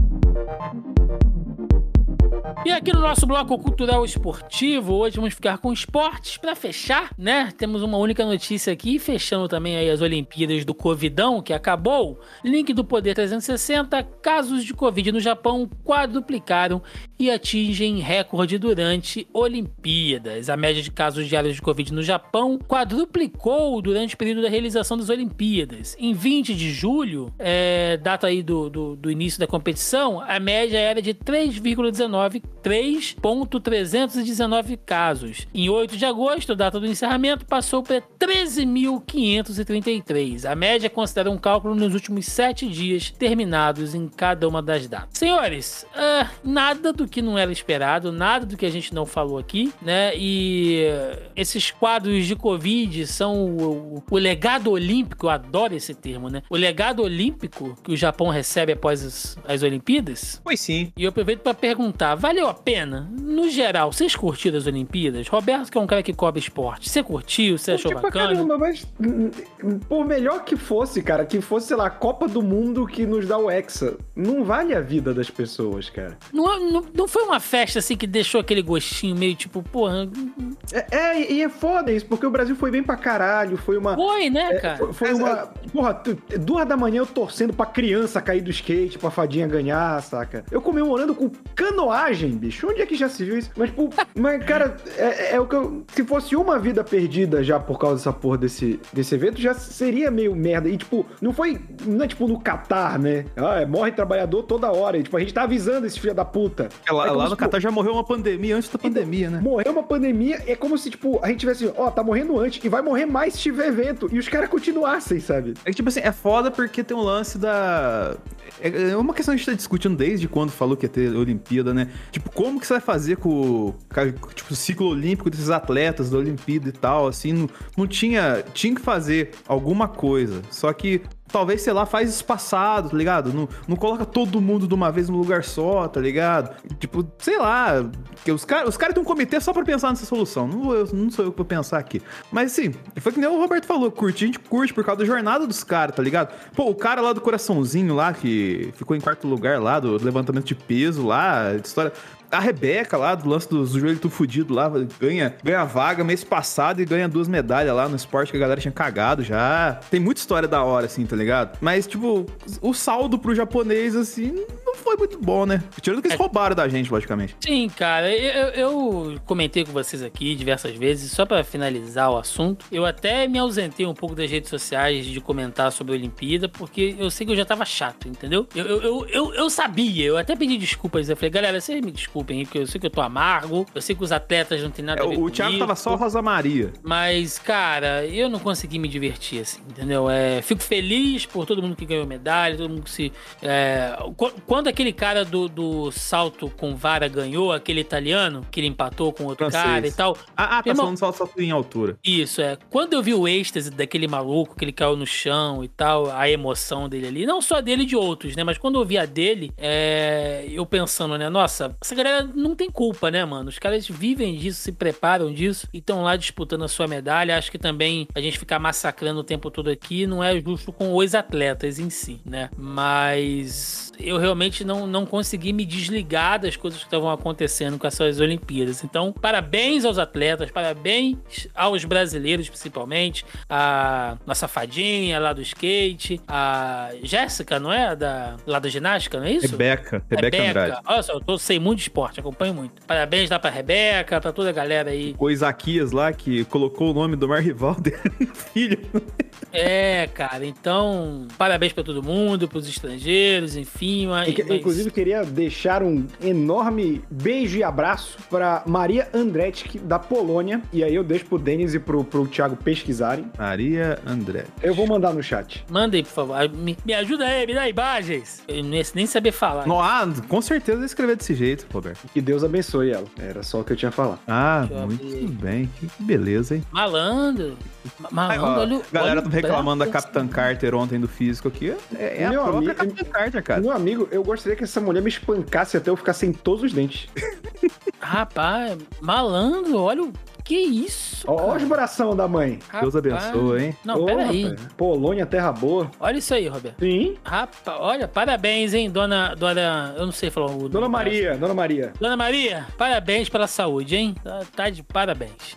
S1: E aqui no nosso bloco cultural esportivo, hoje vamos ficar com esportes para fechar, né? Temos uma única notícia aqui, fechando também aí as Olimpíadas do Covidão, que acabou. Link do Poder 360, casos de Covid no Japão quadruplicaram e atingem recorde durante Olimpíadas. A média de casos diários de Covid no Japão quadruplicou durante o período da realização das Olimpíadas. Em 20 de julho, é, data aí do, do, do início da competição, a média era de 3,19 3.319 casos. Em 8 de agosto, data do encerramento, passou para 13.533. A média considera um cálculo nos últimos 7 dias terminados em cada uma das datas. Senhores, uh, nada do que não era esperado, nada do que a gente não falou aqui, né? E esses quadros de Covid são o, o, o legado olímpico, eu adoro esse termo, né? O legado olímpico que o Japão recebe após as, as Olimpíadas.
S2: Pois sim.
S1: E eu aproveito para perguntar, valeu a pena? No geral, vocês curtiram as Olimpíadas? Roberto, que é um cara que cobre esporte, você curtiu? Você achou
S3: Curti
S1: bacana?
S3: Pra caramba, mas por melhor que fosse, cara, que fosse, sei lá, a Copa do Mundo que nos dá o Hexa, não vale a vida das pessoas, cara.
S1: Não, não, não foi uma festa assim que deixou aquele gostinho meio tipo, porra.
S3: É, é, e é foda isso, porque o Brasil foi bem pra caralho, foi uma.
S1: Foi, né, cara?
S3: É, foi, foi uma. Porra, duas da manhã eu torcendo pra criança cair do skate, pra fadinha ganhar, saca? Eu comemorando com canoagem, bicho. Onde é que já se viu isso? Mas, tipo, mas, cara, é, é, o que eu. Se fosse uma vida perdida já por causa dessa porra desse, desse evento, já seria meio merda. E, tipo, não foi. Não é tipo no Catar, né? Ah, é, morre trabalhador toda hora. E, tipo, a gente tá avisando esse filho da puta.
S2: É, lá, é lá no Catar já morreu uma pandemia antes da pandemia, né?
S3: Morreu uma pandemia, é como se, tipo, a gente tivesse, ó, tá morrendo antes e vai morrer mais se tiver evento. E os caras continuassem, sabe?
S2: É que, tipo assim, é foda porque tem um lance da. É, é uma questão que a gente tá discutindo desde quando falou que ia ter Olimpíada, né? Tipo, como que você vai fazer com, tipo, o ciclo olímpico desses atletas da Olimpíada e tal, assim, não, não tinha, tinha que fazer alguma coisa, só que talvez, sei lá, faz espaçado, tá ligado? Não, não coloca todo mundo de uma vez no lugar só, tá ligado? Tipo, sei lá, que os caras os cara têm um comitê só pra pensar nessa solução. Não, eu, não sou eu que vou pensar aqui. Mas assim, foi que nem o Roberto falou, curtir, a gente curte por causa da jornada dos caras, tá ligado? Pô, o cara lá do coraçãozinho lá, que ficou em quarto lugar lá, do levantamento de peso lá, história a Rebeca lá, do lance do, do joelho tudo fudido lá, ganha, ganha vaga mês passado e ganha duas medalhas lá no esporte que a galera tinha cagado já. Tem muita história da hora, assim, tá ligado? Mas, tipo, o saldo pro japonês, assim, não não foi muito bom, né? Tirando que eles é. roubaram da gente, logicamente.
S1: Sim, cara. Eu, eu comentei com vocês aqui diversas vezes, só para finalizar o assunto. Eu até me ausentei um pouco das redes sociais de comentar sobre a Olimpíada, porque eu sei que eu já tava chato, entendeu? Eu, eu, eu, eu, eu sabia, eu até pedi desculpas. Eu falei, galera, vocês me desculpem aí, porque eu sei que eu tô amargo, eu sei que os atletas não tem nada é, a ver
S2: O
S1: comigo,
S2: Thiago tava só Rosa Maria.
S1: Mas, cara, eu não consegui me divertir assim, entendeu? É, fico feliz por todo mundo que ganhou medalha, todo mundo que se. É, quando aquele cara do, do salto com vara ganhou, aquele italiano, que ele empatou com outro Francês. cara e tal.
S2: Ah, ah tá irmão, falando salto em altura.
S1: Isso, é. Quando eu vi o êxtase daquele maluco, que ele caiu no chão e tal, a emoção dele ali, não só dele e de outros, né? Mas quando eu vi a dele, é, eu pensando, né? Nossa, essa galera não tem culpa, né, mano? Os caras vivem disso, se preparam disso e estão lá disputando a sua medalha. Acho que também a gente ficar massacrando o tempo todo aqui não é justo com os atletas em si, né? Mas eu realmente não, não consegui me desligar das coisas que estavam acontecendo com essas Olimpíadas. Então, parabéns aos atletas, parabéns aos brasileiros, principalmente, a nossa fadinha lá do skate, a Jéssica, não é? Da, lá da ginástica, não é isso?
S2: Rebeca, Rebeca, Rebeca. Andrade.
S1: Olha só, eu tô, sei muito de esporte, acompanho muito. Parabéns lá pra Rebeca, pra toda a galera aí.
S2: O Isaquias lá, que colocou o nome do mar rival [laughs] dele filho.
S1: É, cara, então, parabéns pra todo mundo, pros estrangeiros, enfim. Mas...
S3: Inclusive, queria deixar um enorme beijo e abraço pra Maria Andretti, da Polônia. E aí eu deixo pro Denis e pro, pro Thiago pesquisarem.
S2: Maria Andretti.
S3: Eu vou mandar no chat.
S1: Manda aí, por favor. Me, me ajuda aí, me dá imagens. Eu nem saber falar.
S2: Não, ah, com certeza escrever desse jeito, Roberto.
S3: Que Deus abençoe ela. Era só o que eu tinha a falar.
S2: Ah, muito bem. Que beleza, hein?
S1: Malandro. Malandro, olha,
S2: Galera olha, reclamando da Capitã Carter ontem do físico aqui. É, é
S3: meu a própria amigo, Capitã Carter, cara. Meu amigo, eu gostaria que essa mulher me espancasse até eu ficar sem todos os dentes. [laughs]
S1: Rapaz, malandro, olha o que isso?
S3: Olha o coração da mãe.
S2: Deus abençoe, hein?
S1: Não, peraí.
S3: Polônia, terra boa.
S1: Olha isso aí, Roberto.
S3: Sim.
S1: Rapaz, olha, parabéns, hein, dona. Dona. Eu não sei falar o.
S3: Dona Maria, Dona Maria.
S1: Dona Maria, parabéns pela saúde, hein? Tá, tá de parabéns.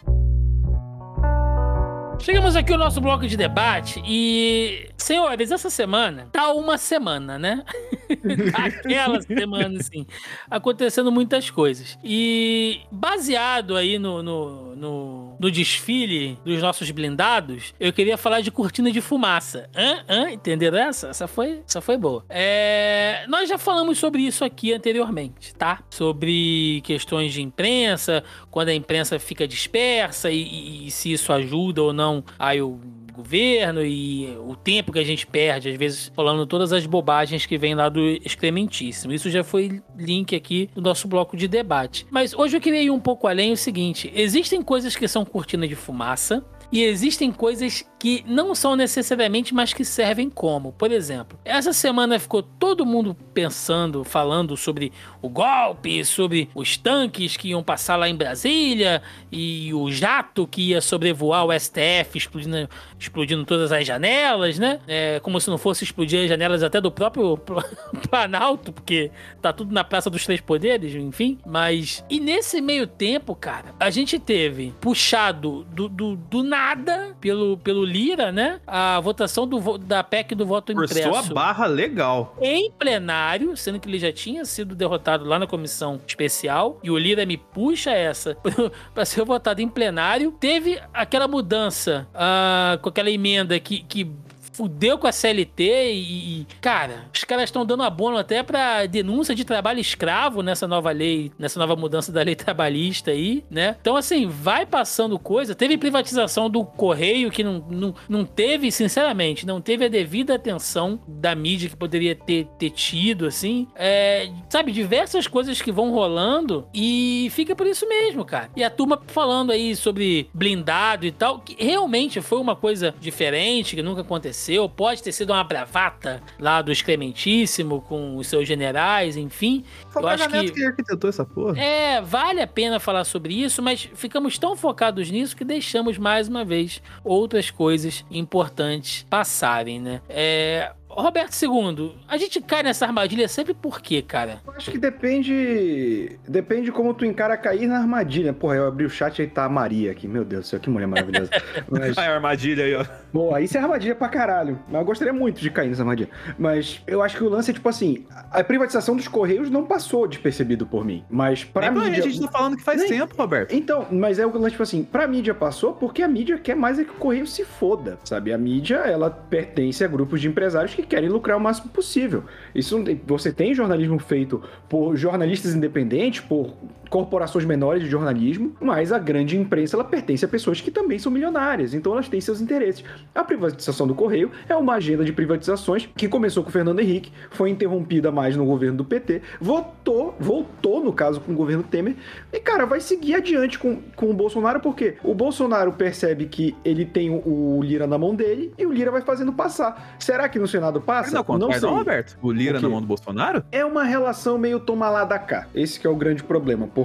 S1: Chegamos aqui ao nosso bloco de debate e, senhores, essa semana tá uma semana, né? [laughs] Aquela semana, assim, acontecendo muitas coisas. E baseado aí no, no, no, no, desfile dos nossos blindados, eu queria falar de cortina de fumaça. Hã? Hã? Entenderam essa? Essa foi, essa foi boa. É, nós já falamos sobre isso aqui anteriormente, tá? Sobre questões de imprensa, quando a imprensa fica dispersa e, e, e se isso ajuda ou não aí o governo e o tempo que a gente perde, às vezes falando todas as bobagens que vem lá do excrementíssimo. Isso já foi link aqui do nosso bloco de debate. Mas hoje eu queria ir um pouco além o seguinte: existem coisas que são cortina de fumaça e existem coisas que não são necessariamente, mas que servem como. Por exemplo, essa semana ficou todo mundo pensando, falando sobre o golpe, sobre os tanques que iam passar lá em Brasília e o jato que ia sobrevoar o STF, explodindo, explodindo todas as janelas, né? É, como se não fosse explodir as janelas até do próprio [laughs] Planalto, porque tá tudo na Praça dos Três Poderes, enfim. Mas. E nesse meio tempo, cara, a gente teve puxado do, do, do nada pelo, pelo Lira, né? A votação do, da PEC do voto Forçou impresso.
S2: Forçou a barra legal.
S1: Em plenário, sendo que ele já tinha sido derrotado lá na comissão especial. E o Lira me puxa essa [laughs] para ser votado em plenário. Teve aquela mudança uh, com aquela emenda que, que fudeu com a CLT e, e cara, os caras estão dando abono até para denúncia de trabalho escravo nessa nova lei, nessa nova mudança da lei trabalhista aí, né? Então, assim, vai passando coisa. Teve privatização do correio que não, não, não teve, sinceramente, não teve a devida atenção da mídia que poderia ter, ter tido, assim. É, sabe, diversas coisas que vão rolando e fica por isso mesmo, cara. E a turma falando aí sobre blindado e tal, que realmente foi uma coisa diferente, que nunca aconteceu aconteceu, pode ter sido uma bravata lá do excrementíssimo com os seus generais, enfim.
S2: Foi eu acho que, que arquitetou essa porra.
S1: É, vale a pena falar sobre isso, mas ficamos tão focados nisso que deixamos mais uma vez outras coisas importantes passarem, né? É, Roberto II, a gente cai nessa armadilha sempre por quê, cara?
S3: Eu acho que depende. Depende como tu encara cair na armadilha. Porra, eu abri o chat e aí tá a Maria aqui. Meu Deus do céu, que mulher maravilhosa. [laughs]
S2: Mas... Aí a armadilha aí, ó.
S3: Bom, aí isso é armadilha pra caralho. Mas eu gostaria muito de cair nessa armadilha. Mas eu acho que o lance é tipo assim: a privatização dos Correios não passou despercebido por mim. Mas pra
S2: mim.
S3: mídia.
S2: A gente tá falando que faz Nem... tempo, Roberto.
S3: Então, mas é o lance, tipo assim: pra mídia passou porque a mídia quer mais é que o Correio se foda, sabe? A mídia, ela pertence a grupos de empresários que querem lucrar o máximo possível. Isso você tem jornalismo feito por jornalistas independentes, por corporações menores de jornalismo, mas a grande imprensa ela pertence a pessoas que também são milionárias, então elas têm seus interesses. A privatização do Correio é uma agenda de privatizações que começou com o Fernando Henrique, foi interrompida mais no governo do PT, voltou, voltou no caso com o governo Temer, e cara, vai seguir adiante com, com o Bolsonaro, porque o Bolsonaro percebe que ele tem o, o Lira na mão dele e o Lira vai fazendo passar. Será que no Senado passa?
S2: Não, não sei. Roberto? O Lira na mão do Bolsonaro?
S3: É uma relação meio toma lá da cá. Esse é o grande problema, porque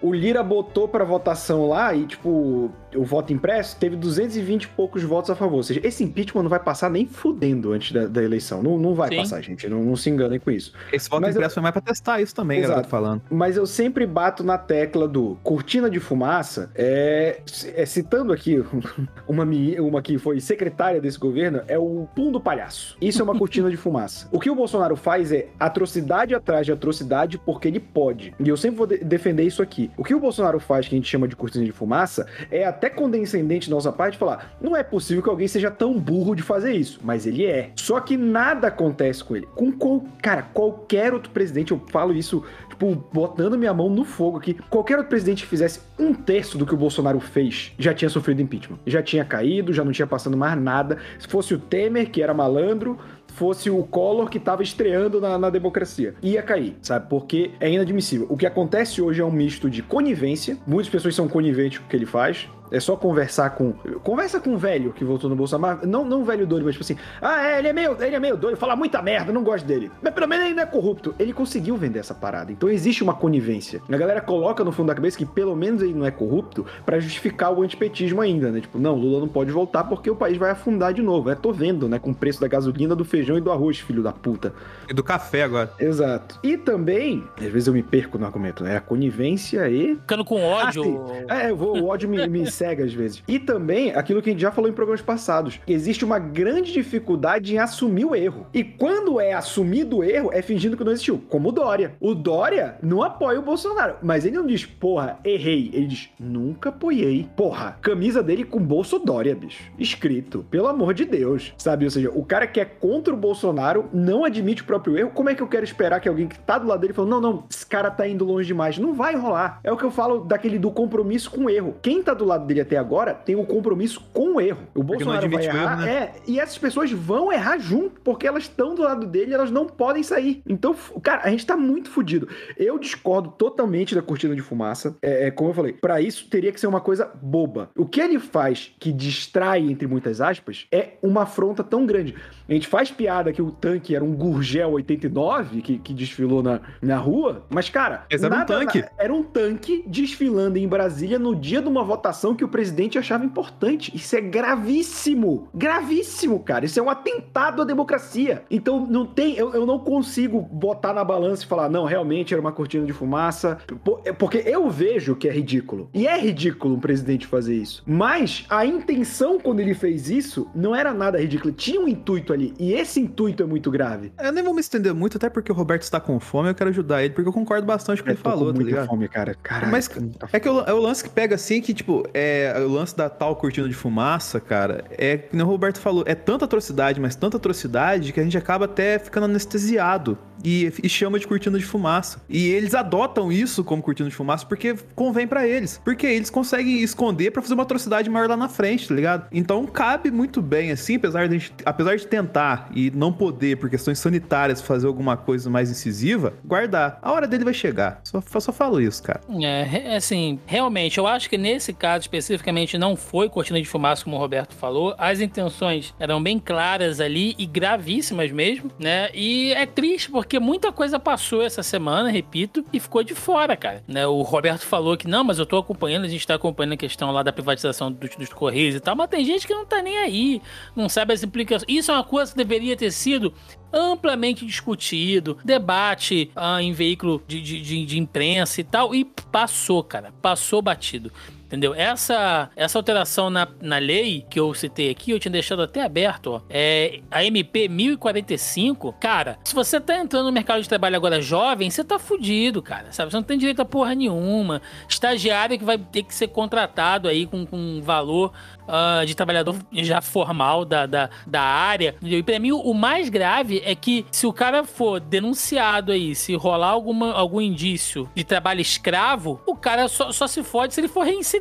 S3: o Lira botou para votação lá e, tipo, o voto impresso teve 220 e poucos votos a favor. Ou seja, esse impeachment não vai passar nem fudendo antes da, da eleição. Não, não vai Sim. passar, gente. Não, não, se enganem com isso.
S2: Esse voto Mas impresso eu... foi mais pra testar isso também, Exato. galera, falando.
S3: Mas eu sempre bato na tecla do cortina de fumaça. É, é citando aqui [laughs] uma, uma que foi secretária desse governo, é o pum do palhaço. Isso é uma cortina de fumaça. O que o Bolsonaro faz é atrocidade atrás de atrocidade porque ele pode. E eu sempre vou de defender isso aqui. O que o Bolsonaro faz, que a gente chama de cortina de fumaça, é até condescendente da nossa parte falar: não é possível que alguém seja tão burro de fazer isso, mas ele é. Só que nada acontece com ele. Com qual, cara, qualquer outro presidente, eu falo isso, tipo, botando minha mão no fogo aqui, qualquer outro presidente que fizesse um terço do que o Bolsonaro fez, já tinha sofrido impeachment. Já tinha caído, já não tinha passando mais nada. Se fosse o Temer, que era malandro, fosse o Collor que estava estreando na, na, democracia. Ia cair, sabe? Porque é inadmissível. O que acontece hoje é um misto de conivência. Muitas pessoas são coniventes com o que ele faz. É só conversar com. Conversa com um velho que votou no Bolsonaro. Não, não um velho doido, mas tipo assim. Ah, é, ele é meio, ele é meio doido, fala muita merda, não gosto dele. Mas pelo menos ele não é corrupto. Ele conseguiu vender essa parada. Então existe uma conivência. A galera coloca no fundo da cabeça que pelo menos ele não é corrupto para justificar o antipetismo ainda, né? Tipo, não, Lula não pode voltar porque o país vai afundar de novo. É, tô vendo, né? Com o preço da gasolina, do feijão e do arroz, filho da puta.
S2: E do café agora.
S3: Exato. E também, às vezes eu me perco no argumento, né? A conivência e.
S1: Ficando com ódio.
S3: Ah, é, eu vou, o ódio me, me cega às vezes. E também, aquilo que a gente já falou em programas passados, existe uma grande dificuldade em assumir o erro. E quando é assumido o erro, é fingindo que não existiu. Como o Dória. O Dória não apoia o Bolsonaro, mas ele não diz, porra, errei. Ele diz, nunca apoiei. Porra, camisa dele com Bolso Dória, bicho. Escrito. Pelo amor de Deus. Sabe? Ou seja, o cara que é contra o Bolsonaro não admite o próprio erro. Como é que eu quero esperar que alguém que tá do lado dele fale, não, não, esse cara tá indo longe demais? Não vai rolar. É o que eu falo daquele do compromisso com o erro. Quem tá do lado dele até agora tem um compromisso com o erro. O Bolsonaro vai errar, erro, né? é, e essas pessoas vão errar junto, porque elas estão do lado dele e elas não podem sair. Então, cara, a gente tá muito fodido. Eu discordo totalmente da cortina de fumaça. É, é como eu falei, para isso teria que ser uma coisa boba. O que ele faz que distrai, entre muitas aspas, é uma afronta tão grande. A gente faz piada que o tanque era um Gurgel 89 que, que desfilou na, na rua, mas, cara,
S2: era um tanque.
S3: era um tanque desfilando em Brasília no dia de uma votação que o presidente achava importante. Isso é gravíssimo. Gravíssimo, cara. Isso é um atentado à democracia. Então, não tem. Eu, eu não consigo botar na balança e falar, não, realmente era uma cortina de fumaça. É porque eu vejo que é ridículo. E é ridículo um presidente fazer isso. Mas a intenção quando ele fez isso não era nada ridículo. Tinha um intuito ali. E esse intuito é muito grave.
S2: Eu nem vou me estender muito, até porque o Roberto está com fome, eu quero ajudar ele, porque eu concordo bastante com o que ele falou,
S3: com
S2: tá ligado?
S3: fome, cara. Caralho,
S2: Mas é que é o lance que pega assim que, tipo, é o lance da tal cortina de fumaça, cara, é que o Roberto falou, é tanta atrocidade, mas tanta atrocidade que a gente acaba até ficando anestesiado e, e, chama de cortina de fumaça. E eles adotam isso como cortina de fumaça porque convém para eles. Porque eles conseguem esconder para fazer uma atrocidade maior lá na frente, tá ligado? Então cabe muito bem, assim, apesar de, gente, apesar de tentar e não poder, por questões sanitárias, fazer alguma coisa mais incisiva, guardar. A hora dele vai chegar. Só, só falo isso, cara.
S1: É, assim, realmente, eu acho que nesse caso especificamente não foi cortina de fumaça, como o Roberto falou. As intenções eram bem claras ali e gravíssimas mesmo, né? E é triste porque muita coisa passou essa semana, repito, e ficou de fora, cara. Né? O Roberto falou que não, mas eu tô acompanhando, a gente tá acompanhando a questão lá da privatização dos, dos Correios e tal, mas tem gente que não tá nem aí, não sabe as implicações. Isso é uma coisa que deveria ter sido amplamente discutido, debate ah, em veículo de, de, de, imprensa e tal, e passou, cara, passou batido. Entendeu? Essa, essa alteração na, na lei que eu citei aqui, eu tinha deixado até aberto, ó. É a MP 1045. Cara, se você tá entrando no mercado de trabalho agora jovem, você tá fudido, cara. Sabe? Você não tem direito a porra nenhuma. Estagiário que vai ter que ser contratado aí com, com valor uh, de trabalhador já formal da, da, da área. E pra mim, o mais grave é que se o cara for denunciado aí, se rolar alguma, algum indício de trabalho escravo, o cara só, só se fode se ele for reincidente,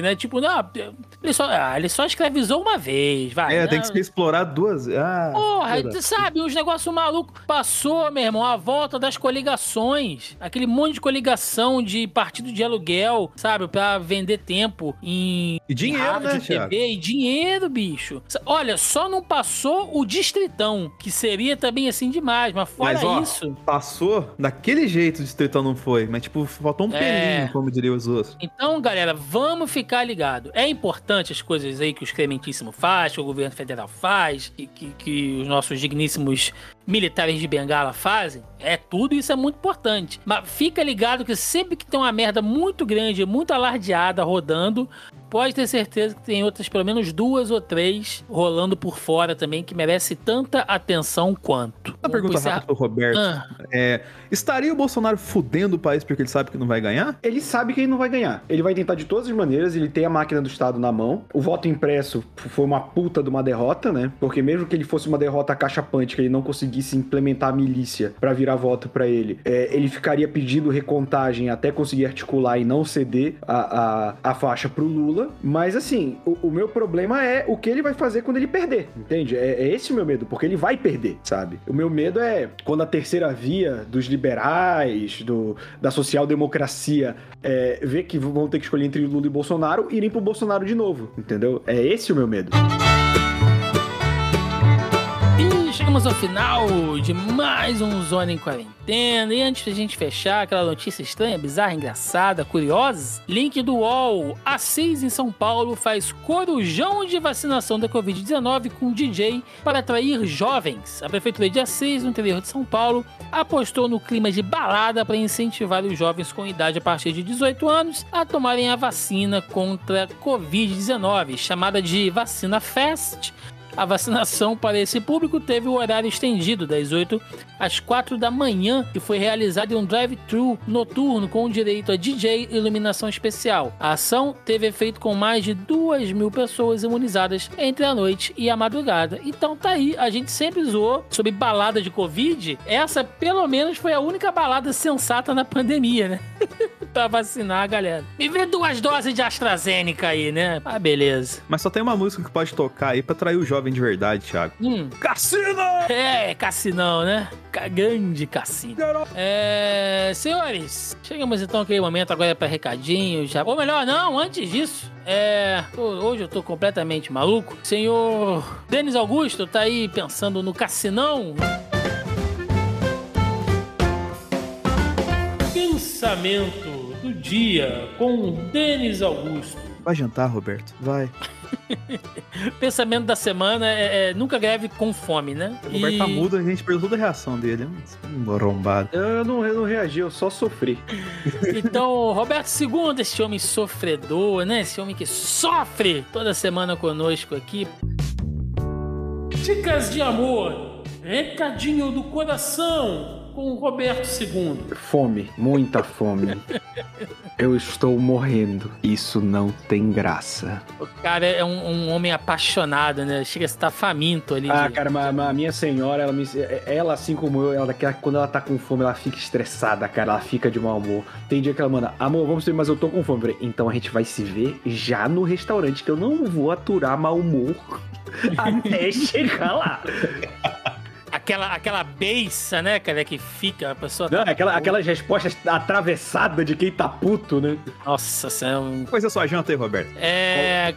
S1: né? Tipo, não, ele só, ah, ele só escravizou uma vez, vai.
S2: É, tem que ser explorado duas ah,
S1: Porra, tu sabe, uns negócios malucos. Passou, meu irmão, a volta das coligações. Aquele monte de coligação de partido de aluguel, sabe? Pra vender tempo em.
S2: E dinheiro, rádio, né,
S1: TV e dinheiro, bicho. Olha, só não passou o Distritão, que seria também assim demais, mas fora mas, ó, isso.
S2: Passou daquele jeito o Distritão não foi, mas tipo, faltou um é... pelinho, como diriam os outros.
S1: Então, galera, vamos ficar ligado. É importante as coisas aí que o Excrementíssimo faz, que o governo federal faz, que, que, que os nossos digníssimos militares de Bengala fazem. É tudo isso é muito importante. Mas fica ligado que sempre que tem uma merda muito grande, muito alardeada rodando, pode ter certeza que tem outras, pelo menos duas ou três, rolando por fora também, que merece tanta atenção quanto.
S2: Uma pergunta rápida pro Roberto. Ah. É, estaria o Bolsonaro fudendo o país porque ele sabe que não vai ganhar?
S3: Ele sabe que ele não vai ganhar. Ele vai tentar de todas as maneiras, ele tem a máquina do Estado na mão. O voto impresso foi uma puta de uma derrota, né? Porque mesmo que ele fosse uma derrota caixa-pante, que ele não conseguisse implementar a milícia para virar voto para ele, é, ele ficaria pedindo recontagem até conseguir articular e não ceder a, a, a faixa pro Lula. Mas assim, o, o, meu problema é o que ele vai fazer quando ele perder, entende? É, é esse o meu medo, porque ele vai perder, sabe? O meu medo é quando a terceira via dos liberais, do, da social-democracia, é, ver que vão ter que escolher entre Lula e Bolsonaro, irem pro Bolsonaro de novo, entendeu? É esse o meu medo.
S1: Chegamos ao final de mais um Zona em Quarentena. E antes da gente fechar aquela notícia estranha, bizarra, engraçada, curiosa, link do UOL. A 6 em São Paulo faz corujão de vacinação da Covid-19 com DJ para atrair jovens. A Prefeitura de A6, no interior de São Paulo, apostou no clima de balada para incentivar os jovens com idade a partir de 18 anos a tomarem a vacina contra Covid-19, chamada de Vacina Fest a vacinação para esse público teve o horário estendido das 8 às 4 da manhã e foi realizado em um drive-thru noturno com direito a DJ e iluminação especial. A ação teve efeito com mais de 2 mil pessoas imunizadas entre a noite e a madrugada. Então tá aí, a gente sempre zoou sobre balada de Covid. Essa, pelo menos, foi a única balada sensata na pandemia, né? [laughs] pra vacinar a galera. Me vê duas doses de AstraZeneca aí, né? Ah, beleza.
S2: Mas só tem uma música que pode tocar aí pra atrair o jovem de verdade, Thiago.
S1: Hum.
S2: Cassino!
S1: É, Cassinão, né? Grande cassino. É, senhores, chegamos então aquele momento agora para recadinho já. Ou melhor, não, antes disso, é. Hoje eu tô completamente maluco. Senhor Denis Augusto tá aí pensando no cassinão? Pensamento do dia com Denis Augusto.
S2: Vai jantar, Roberto? Vai. [laughs]
S1: Pensamento da semana é, é, nunca greve com fome, né?
S2: O Roberto e... tá mudo, a gente perdeu toda a reação dele. Um arrombado.
S3: Eu não, eu não reagi, eu só sofri. [laughs]
S1: Então, Roberto II, esse homem sofredor, né? Esse homem que sofre toda semana conosco aqui. Dicas de amor, recadinho do coração com o Roberto II.
S3: Fome, muita fome. [laughs] Eu estou morrendo. Isso não tem graça.
S1: O cara é um, um homem apaixonado, né? Chega a estar faminto ali.
S3: Ah, de... cara, mas a minha senhora, ela, me, ela, assim como eu, ela, quando ela tá com fome, ela fica estressada, cara. Ela fica de mau humor. Tem dia que ela manda, amor, vamos ver, mas eu tô com fome. Falei, então a gente vai se ver já no restaurante, que eu não vou aturar mau humor [laughs] até chegar lá [laughs]
S1: aquela, aquela beiça, né, cara, que fica a pessoa.
S3: Não,
S1: tá...
S3: aquela, aquelas respostas atravessadas de quem tá puto, né?
S1: Nossa, você é um.
S2: Coisa sua janta aí, Roberto.
S1: É.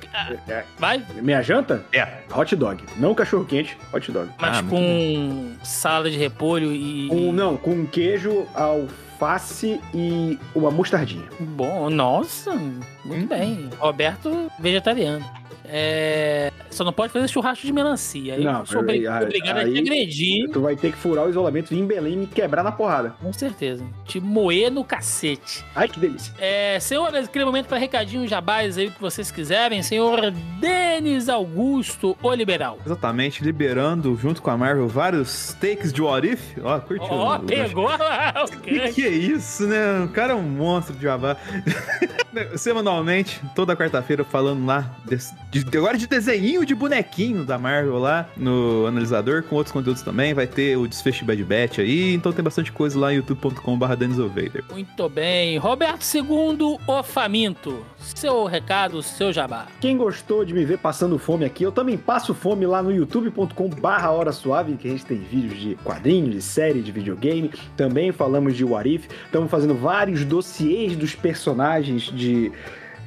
S3: É.
S1: Vai?
S3: Minha janta?
S2: É.
S3: Hot dog. Não cachorro quente, hot dog.
S1: Mas
S2: Ah,
S1: com salada de repolho e.
S3: Com, não, com queijo, alface e uma mostardinha.
S1: Bom, nossa, muito
S2: Hum.
S1: bem. Roberto, vegetariano. É... Só não pode fazer churrasco de melancia. Aí
S3: Não,
S1: eu sou
S3: aí-
S1: obrigado a te agredir.
S3: Tu vai ter que furar o isolamento, vir em Belém e me quebrar na porrada.
S1: Com certeza. Te moer no cacete.
S3: Ai, que delícia.
S1: É, senhoras, aquele momento para recadinhos jabás aí o que vocês quiserem. Senhor Denis Augusto, o liberal.
S2: Exatamente, liberando junto com a Marvel vários takes de What If. Ó, curtiu?
S1: Ó, pegou lá [laughs] o [laughs]
S2: Que que é isso, né? O cara é um monstro de Jabá. [laughs] Semanalmente, toda quarta-feira, falando lá desse- de- agora de desenho de bonequinho da Marvel lá no analisador, com outros conteúdos também. Vai ter o desfecho Bad Batch aí, então tem bastante coisa lá no youtube.com.br Vader.
S1: Muito bem. Roberto II, o faminto. Seu recado, seu jabá.
S3: Quem gostou de me ver passando fome aqui, eu também passo fome lá no youtube.com barra Hora Suave, que a gente tem vídeos de quadrinhos, de série, de videogame. Também falamos de What If. Estamos fazendo vários dossiês dos personagens de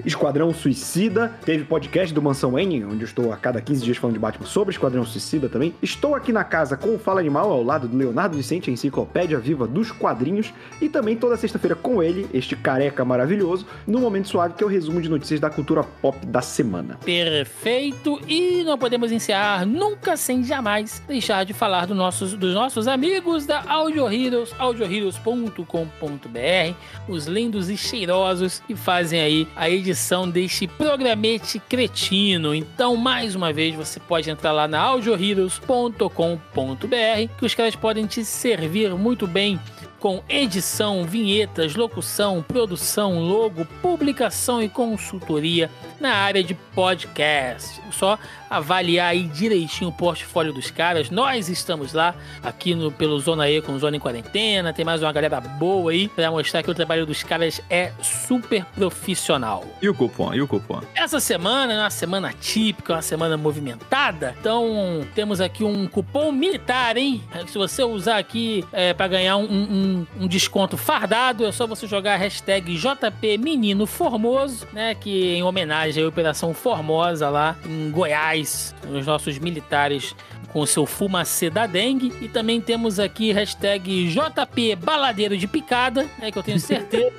S3: Esquadrão Suicida. Teve podcast do Mansão N, onde eu estou a cada 15 dias falando de Batman sobre Esquadrão Suicida também. Estou aqui na casa com o Fala Animal, ao lado do Leonardo Vicente, a enciclopédia viva dos quadrinhos. E também toda sexta-feira com ele, este careca maravilhoso, no Momento Suave, que é o resumo de notícias da cultura pop da semana.
S1: Perfeito. E não podemos encerrar nunca sem jamais deixar de falar do nossos, dos nossos amigos da Audio Heroes, audioheroes.com.br, os lindos e cheirosos que fazem aí a edição deste programete cretino. Então, mais uma vez, você pode entrar lá na audioheroes.com.br que os caras podem te servir muito bem com edição, vinhetas, locução, produção, logo, publicação e consultoria na área de podcast. Só avaliar aí direitinho o portfólio dos caras. Nós estamos lá aqui no pelo Zona E com Zona em Quarentena. Tem mais uma galera boa aí para mostrar que o trabalho dos caras é super profissional.
S2: E o cupom? E o cupom?
S1: Essa semana é uma semana típica, uma semana movimentada. Então temos aqui um cupom militar, hein? Se você usar aqui é, para ganhar um, um- um desconto fardado, é só você jogar a hashtag JP Menino Formoso, né? Que em homenagem à Operação Formosa lá em Goiás, os nossos militares com o seu fumacê da dengue. E também temos aqui hashtag JP Baladeiro de Picada, né? Que eu tenho certeza.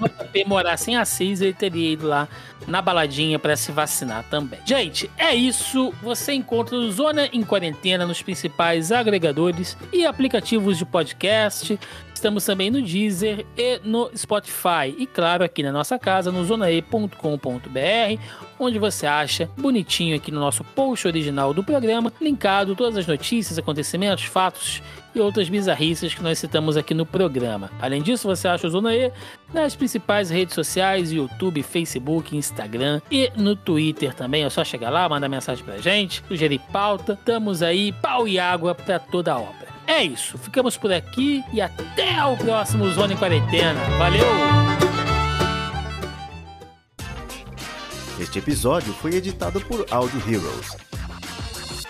S1: JP morasse em Assis, ele teria ido lá na baladinha para se vacinar também. Gente, é isso. Você encontra o Zona em Quarentena nos principais agregadores e aplicativos de podcast. Estamos também no Deezer e no Spotify. E claro, aqui na nossa casa, no zonae.com.br, onde você acha bonitinho aqui no nosso post original do programa, linkado todas as notícias, acontecimentos, fatos e outras bizarrices que nós citamos aqui no programa. Além disso, você acha o Zona E nas principais redes sociais, YouTube, Facebook, Instagram e no Twitter também. É só chegar lá, mandar mensagem pra gente, sugerir pauta. Estamos aí, pau e água pra toda a obra. É isso, ficamos por aqui e até o próximo Zona em Quarentena. Valeu!
S7: Este episódio foi editado por Audio Heroes.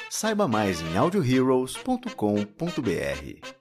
S7: Saiba mais em audioheroes.com.br.